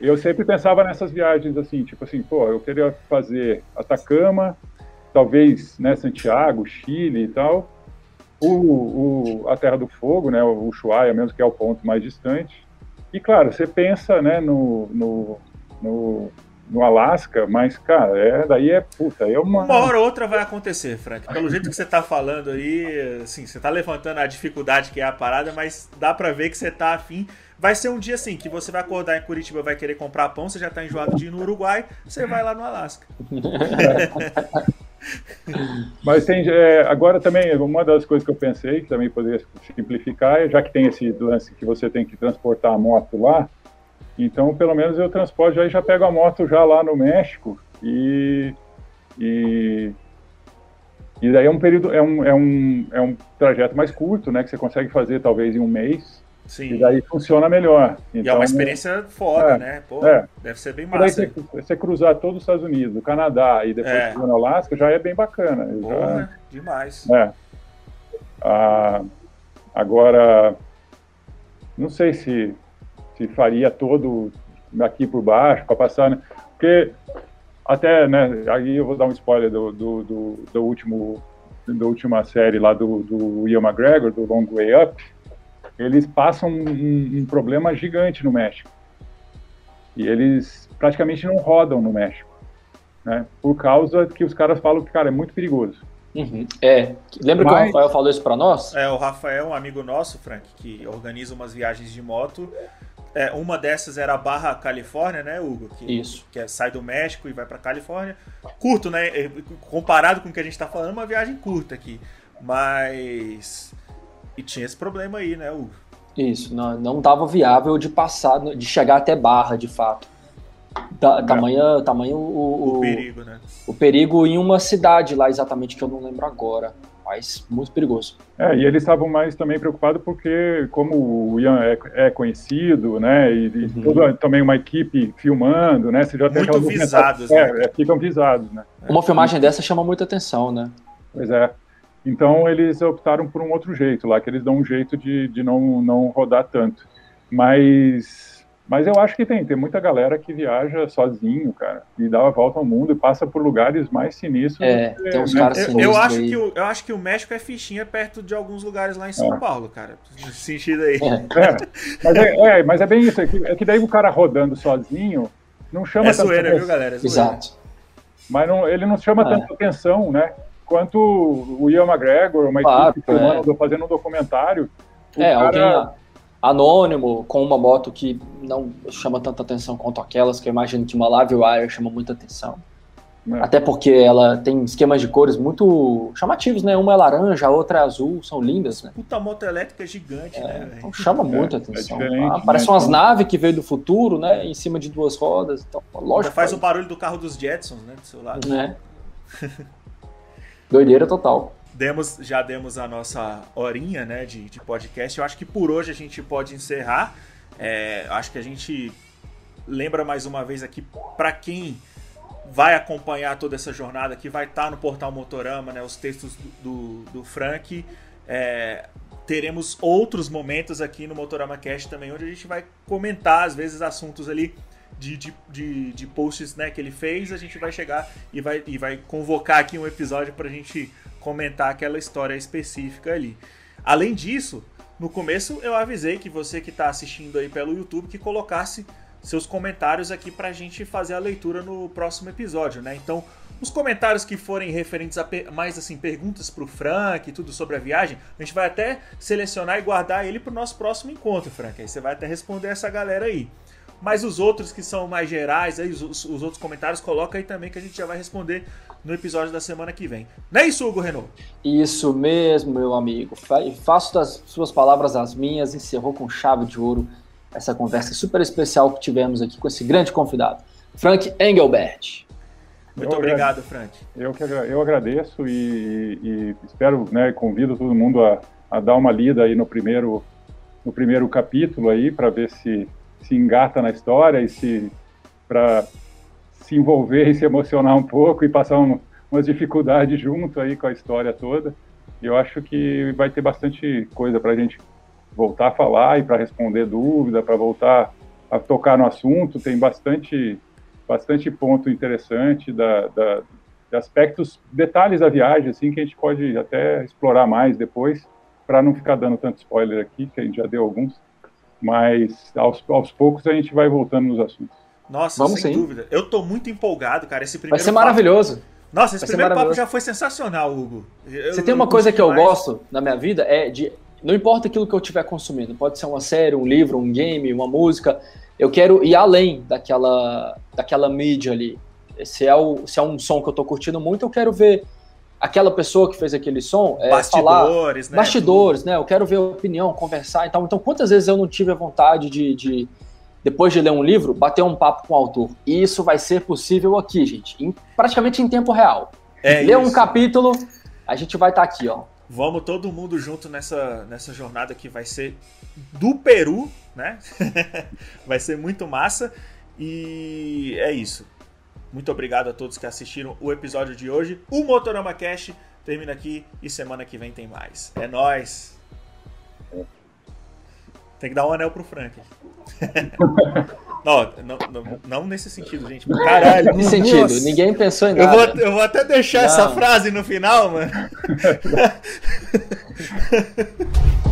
eu sempre pensava nessas viagens assim, tipo assim, pô, eu queria fazer Atacama, talvez né, Santiago, Chile e tal, o, o, a Terra do Fogo, né, o Ushuaia mesmo, que é o ponto mais distante. E claro, você pensa né, no, no, no no Alasca, mas, cara, é, daí é puta, é uma. Uma hora ou outra vai acontecer, Frank. Pelo jeito que você tá falando aí, assim, você tá levantando a dificuldade que é a parada, mas dá pra ver que você tá afim. Vai ser um dia assim, que você vai acordar em Curitiba, vai querer comprar pão, você já tá enjoado de ir no Uruguai, você vai lá no Alasca. [laughs] Mas tem, é, agora também, uma das coisas que eu pensei, que também poderia simplificar, é, já que tem esse lance que você tem que transportar a moto lá, então, pelo menos eu transporto, já, já pego a moto já lá no México e, e, e daí é um período, é um, é, um, é um trajeto mais curto, né, que você consegue fazer talvez em um mês, Sim. E daí funciona melhor. Então, e é uma então, experiência foda, é, né? Pô, é. deve ser bem massa. Daí você, você, cruzar todos os Estados Unidos, o Canadá e depois é. no Alasca já é bem bacana. Porra, já, demais. É. Ah, agora, não sei se se faria todo aqui por baixo para passar, né? Porque até, né, aí eu vou dar um spoiler do, do, do, do último da última série lá do, do Ian McGregor, do Long Way Up, eles passam um, um, problema gigante no México. E eles praticamente não rodam no México, né? Por causa que os caras falam que, cara, é muito perigoso. Uhum. É, lembra Mas... que o Rafael falou isso para nós? É, o Rafael, um amigo nosso, Frank, que organiza umas viagens de moto, é, uma dessas era a Barra Califórnia, né, Hugo? Que, Isso. Que é, sai do México e vai para Califórnia. Curto, né? É, comparado com o que a gente está falando, uma viagem curta aqui. Mas. E tinha esse problema aí, né, Hugo? Isso, não, não dava viável de passar, de chegar até Barra, de fato. Da, tamanho, tamanho o, o, o perigo, né? O perigo em uma cidade lá exatamente que eu não lembro agora mas muito perigoso. É, e eles estavam mais também preocupados porque, como o Ian é, é conhecido, né, e, e uhum. toda, também uma equipe filmando, né, você já tem muito visados, né? É, ficam visados, né. Uma filmagem dessa chama muita atenção, né. Pois é. Então eles optaram por um outro jeito lá, que eles dão um jeito de, de não, não rodar tanto. Mas mas eu acho que tem, tem muita galera que viaja sozinho, cara, e dá a volta ao mundo e passa por lugares mais sinistros. É, que, tem uns né? caras eu, eu acho que o, eu acho que o México é fichinha perto de alguns lugares lá em São é. Paulo, cara. Nesse sentido aí. É, mas, é, é, mas é bem isso, é que, é que, daí o cara rodando sozinho não chama é zoeira, viu, galera? É Exato. Mas não, ele não chama é. tanta atenção, né? Quanto o Ian McGregor, uma claro, equipe filmando, fazendo um documentário. É, cara... alguém anônimo, com uma moto que não chama tanta atenção quanto aquelas, que eu imagino que uma Lave Wire chama muita atenção. É. Até porque ela tem esquemas de cores muito chamativos, né? Uma é laranja, a outra é azul, são lindas, né? Puta moto elétrica gigante, é, né? Então chama muita é, atenção. É ah, parece né? umas então... naves que veio do futuro, né? Em cima de duas rodas. Então, lógico. faz o barulho do carro dos Jetsons, né? Do seu lado. Né? [laughs] Doideira total demos, já demos a nossa horinha né, de, de podcast. Eu acho que por hoje a gente pode encerrar. É, acho que a gente lembra mais uma vez aqui para quem vai acompanhar toda essa jornada que vai estar tá no portal Motorama, né, os textos do, do, do Frank. É, teremos outros momentos aqui no Motorama Cast também, onde a gente vai comentar, às vezes, assuntos ali de, de, de, de posts né, que ele fez. A gente vai chegar e vai, e vai convocar aqui um episódio para a gente comentar aquela história específica ali. Além disso, no começo eu avisei que você que está assistindo aí pelo YouTube que colocasse seus comentários aqui para a gente fazer a leitura no próximo episódio, né? Então, os comentários que forem referentes a mais assim perguntas para o Frank e tudo sobre a viagem, a gente vai até selecionar e guardar ele para o nosso próximo encontro, Frank. Aí você vai até responder essa galera aí. Mas os outros que são mais gerais, aí, os, os, outros comentários, coloca aí também que a gente já vai responder no episódio da semana que vem. Não é isso, Hugo Renault? Isso mesmo, meu amigo. Faço das suas palavras as minhas, encerrou com chave de ouro essa conversa super especial que tivemos aqui com esse grande convidado, Frank Engelbert. Muito eu obrigado, Frank. Eu, que, eu agradeço e, e espero, né, convido todo mundo a, a dar uma lida aí no primeiro, no primeiro capítulo aí, para ver se se engata na história e se para se envolver e se emocionar um pouco e passar um, umas dificuldades junto aí com a história toda. Eu acho que vai ter bastante coisa para a gente voltar a falar e para responder dúvida, para voltar a tocar no assunto. Tem bastante, bastante ponto interessante da, da, de aspectos, detalhes da viagem, assim, que a gente pode até explorar mais depois, para não ficar dando tanto spoiler aqui, que a gente já deu alguns. Mas aos, aos poucos a gente vai voltando nos assuntos. Nossa, Vamos sem sim. dúvida. Eu tô muito empolgado, cara. Esse primeiro Vai ser papo... maravilhoso. Nossa, esse vai primeiro papo já foi sensacional, Hugo. Eu, Você tem uma coisa que eu gosto na minha vida é de não importa aquilo que eu estiver consumindo, pode ser uma série, um livro, um game, uma música, eu quero ir além daquela daquela mídia ali. Se é, o, se é um som que eu tô curtindo muito, eu quero ver aquela pessoa que fez aquele som é, bastidores, falar, né? Bastidores, né? Eu quero ver a opinião, conversar e tal. Então, quantas vezes eu não tive a vontade de, de, depois de ler um livro, bater um papo com o autor? E isso vai ser possível aqui, gente, em, praticamente em tempo real. É Ler um capítulo, a gente vai estar tá aqui, ó. Vamos todo mundo junto nessa, nessa jornada que vai ser do Peru, né? [laughs] vai ser muito massa. E é isso. Muito obrigado a todos que assistiram o episódio de hoje. O Motorama Cash termina aqui e semana que vem tem mais. É nós. Tem que dar um anel pro Frank. [laughs] não, não, não, não, nesse sentido, gente. Caralho. Nesse sentido, nossa. ninguém pensou em nada. Eu vou, eu vou até deixar essa frase no final, mano. [laughs]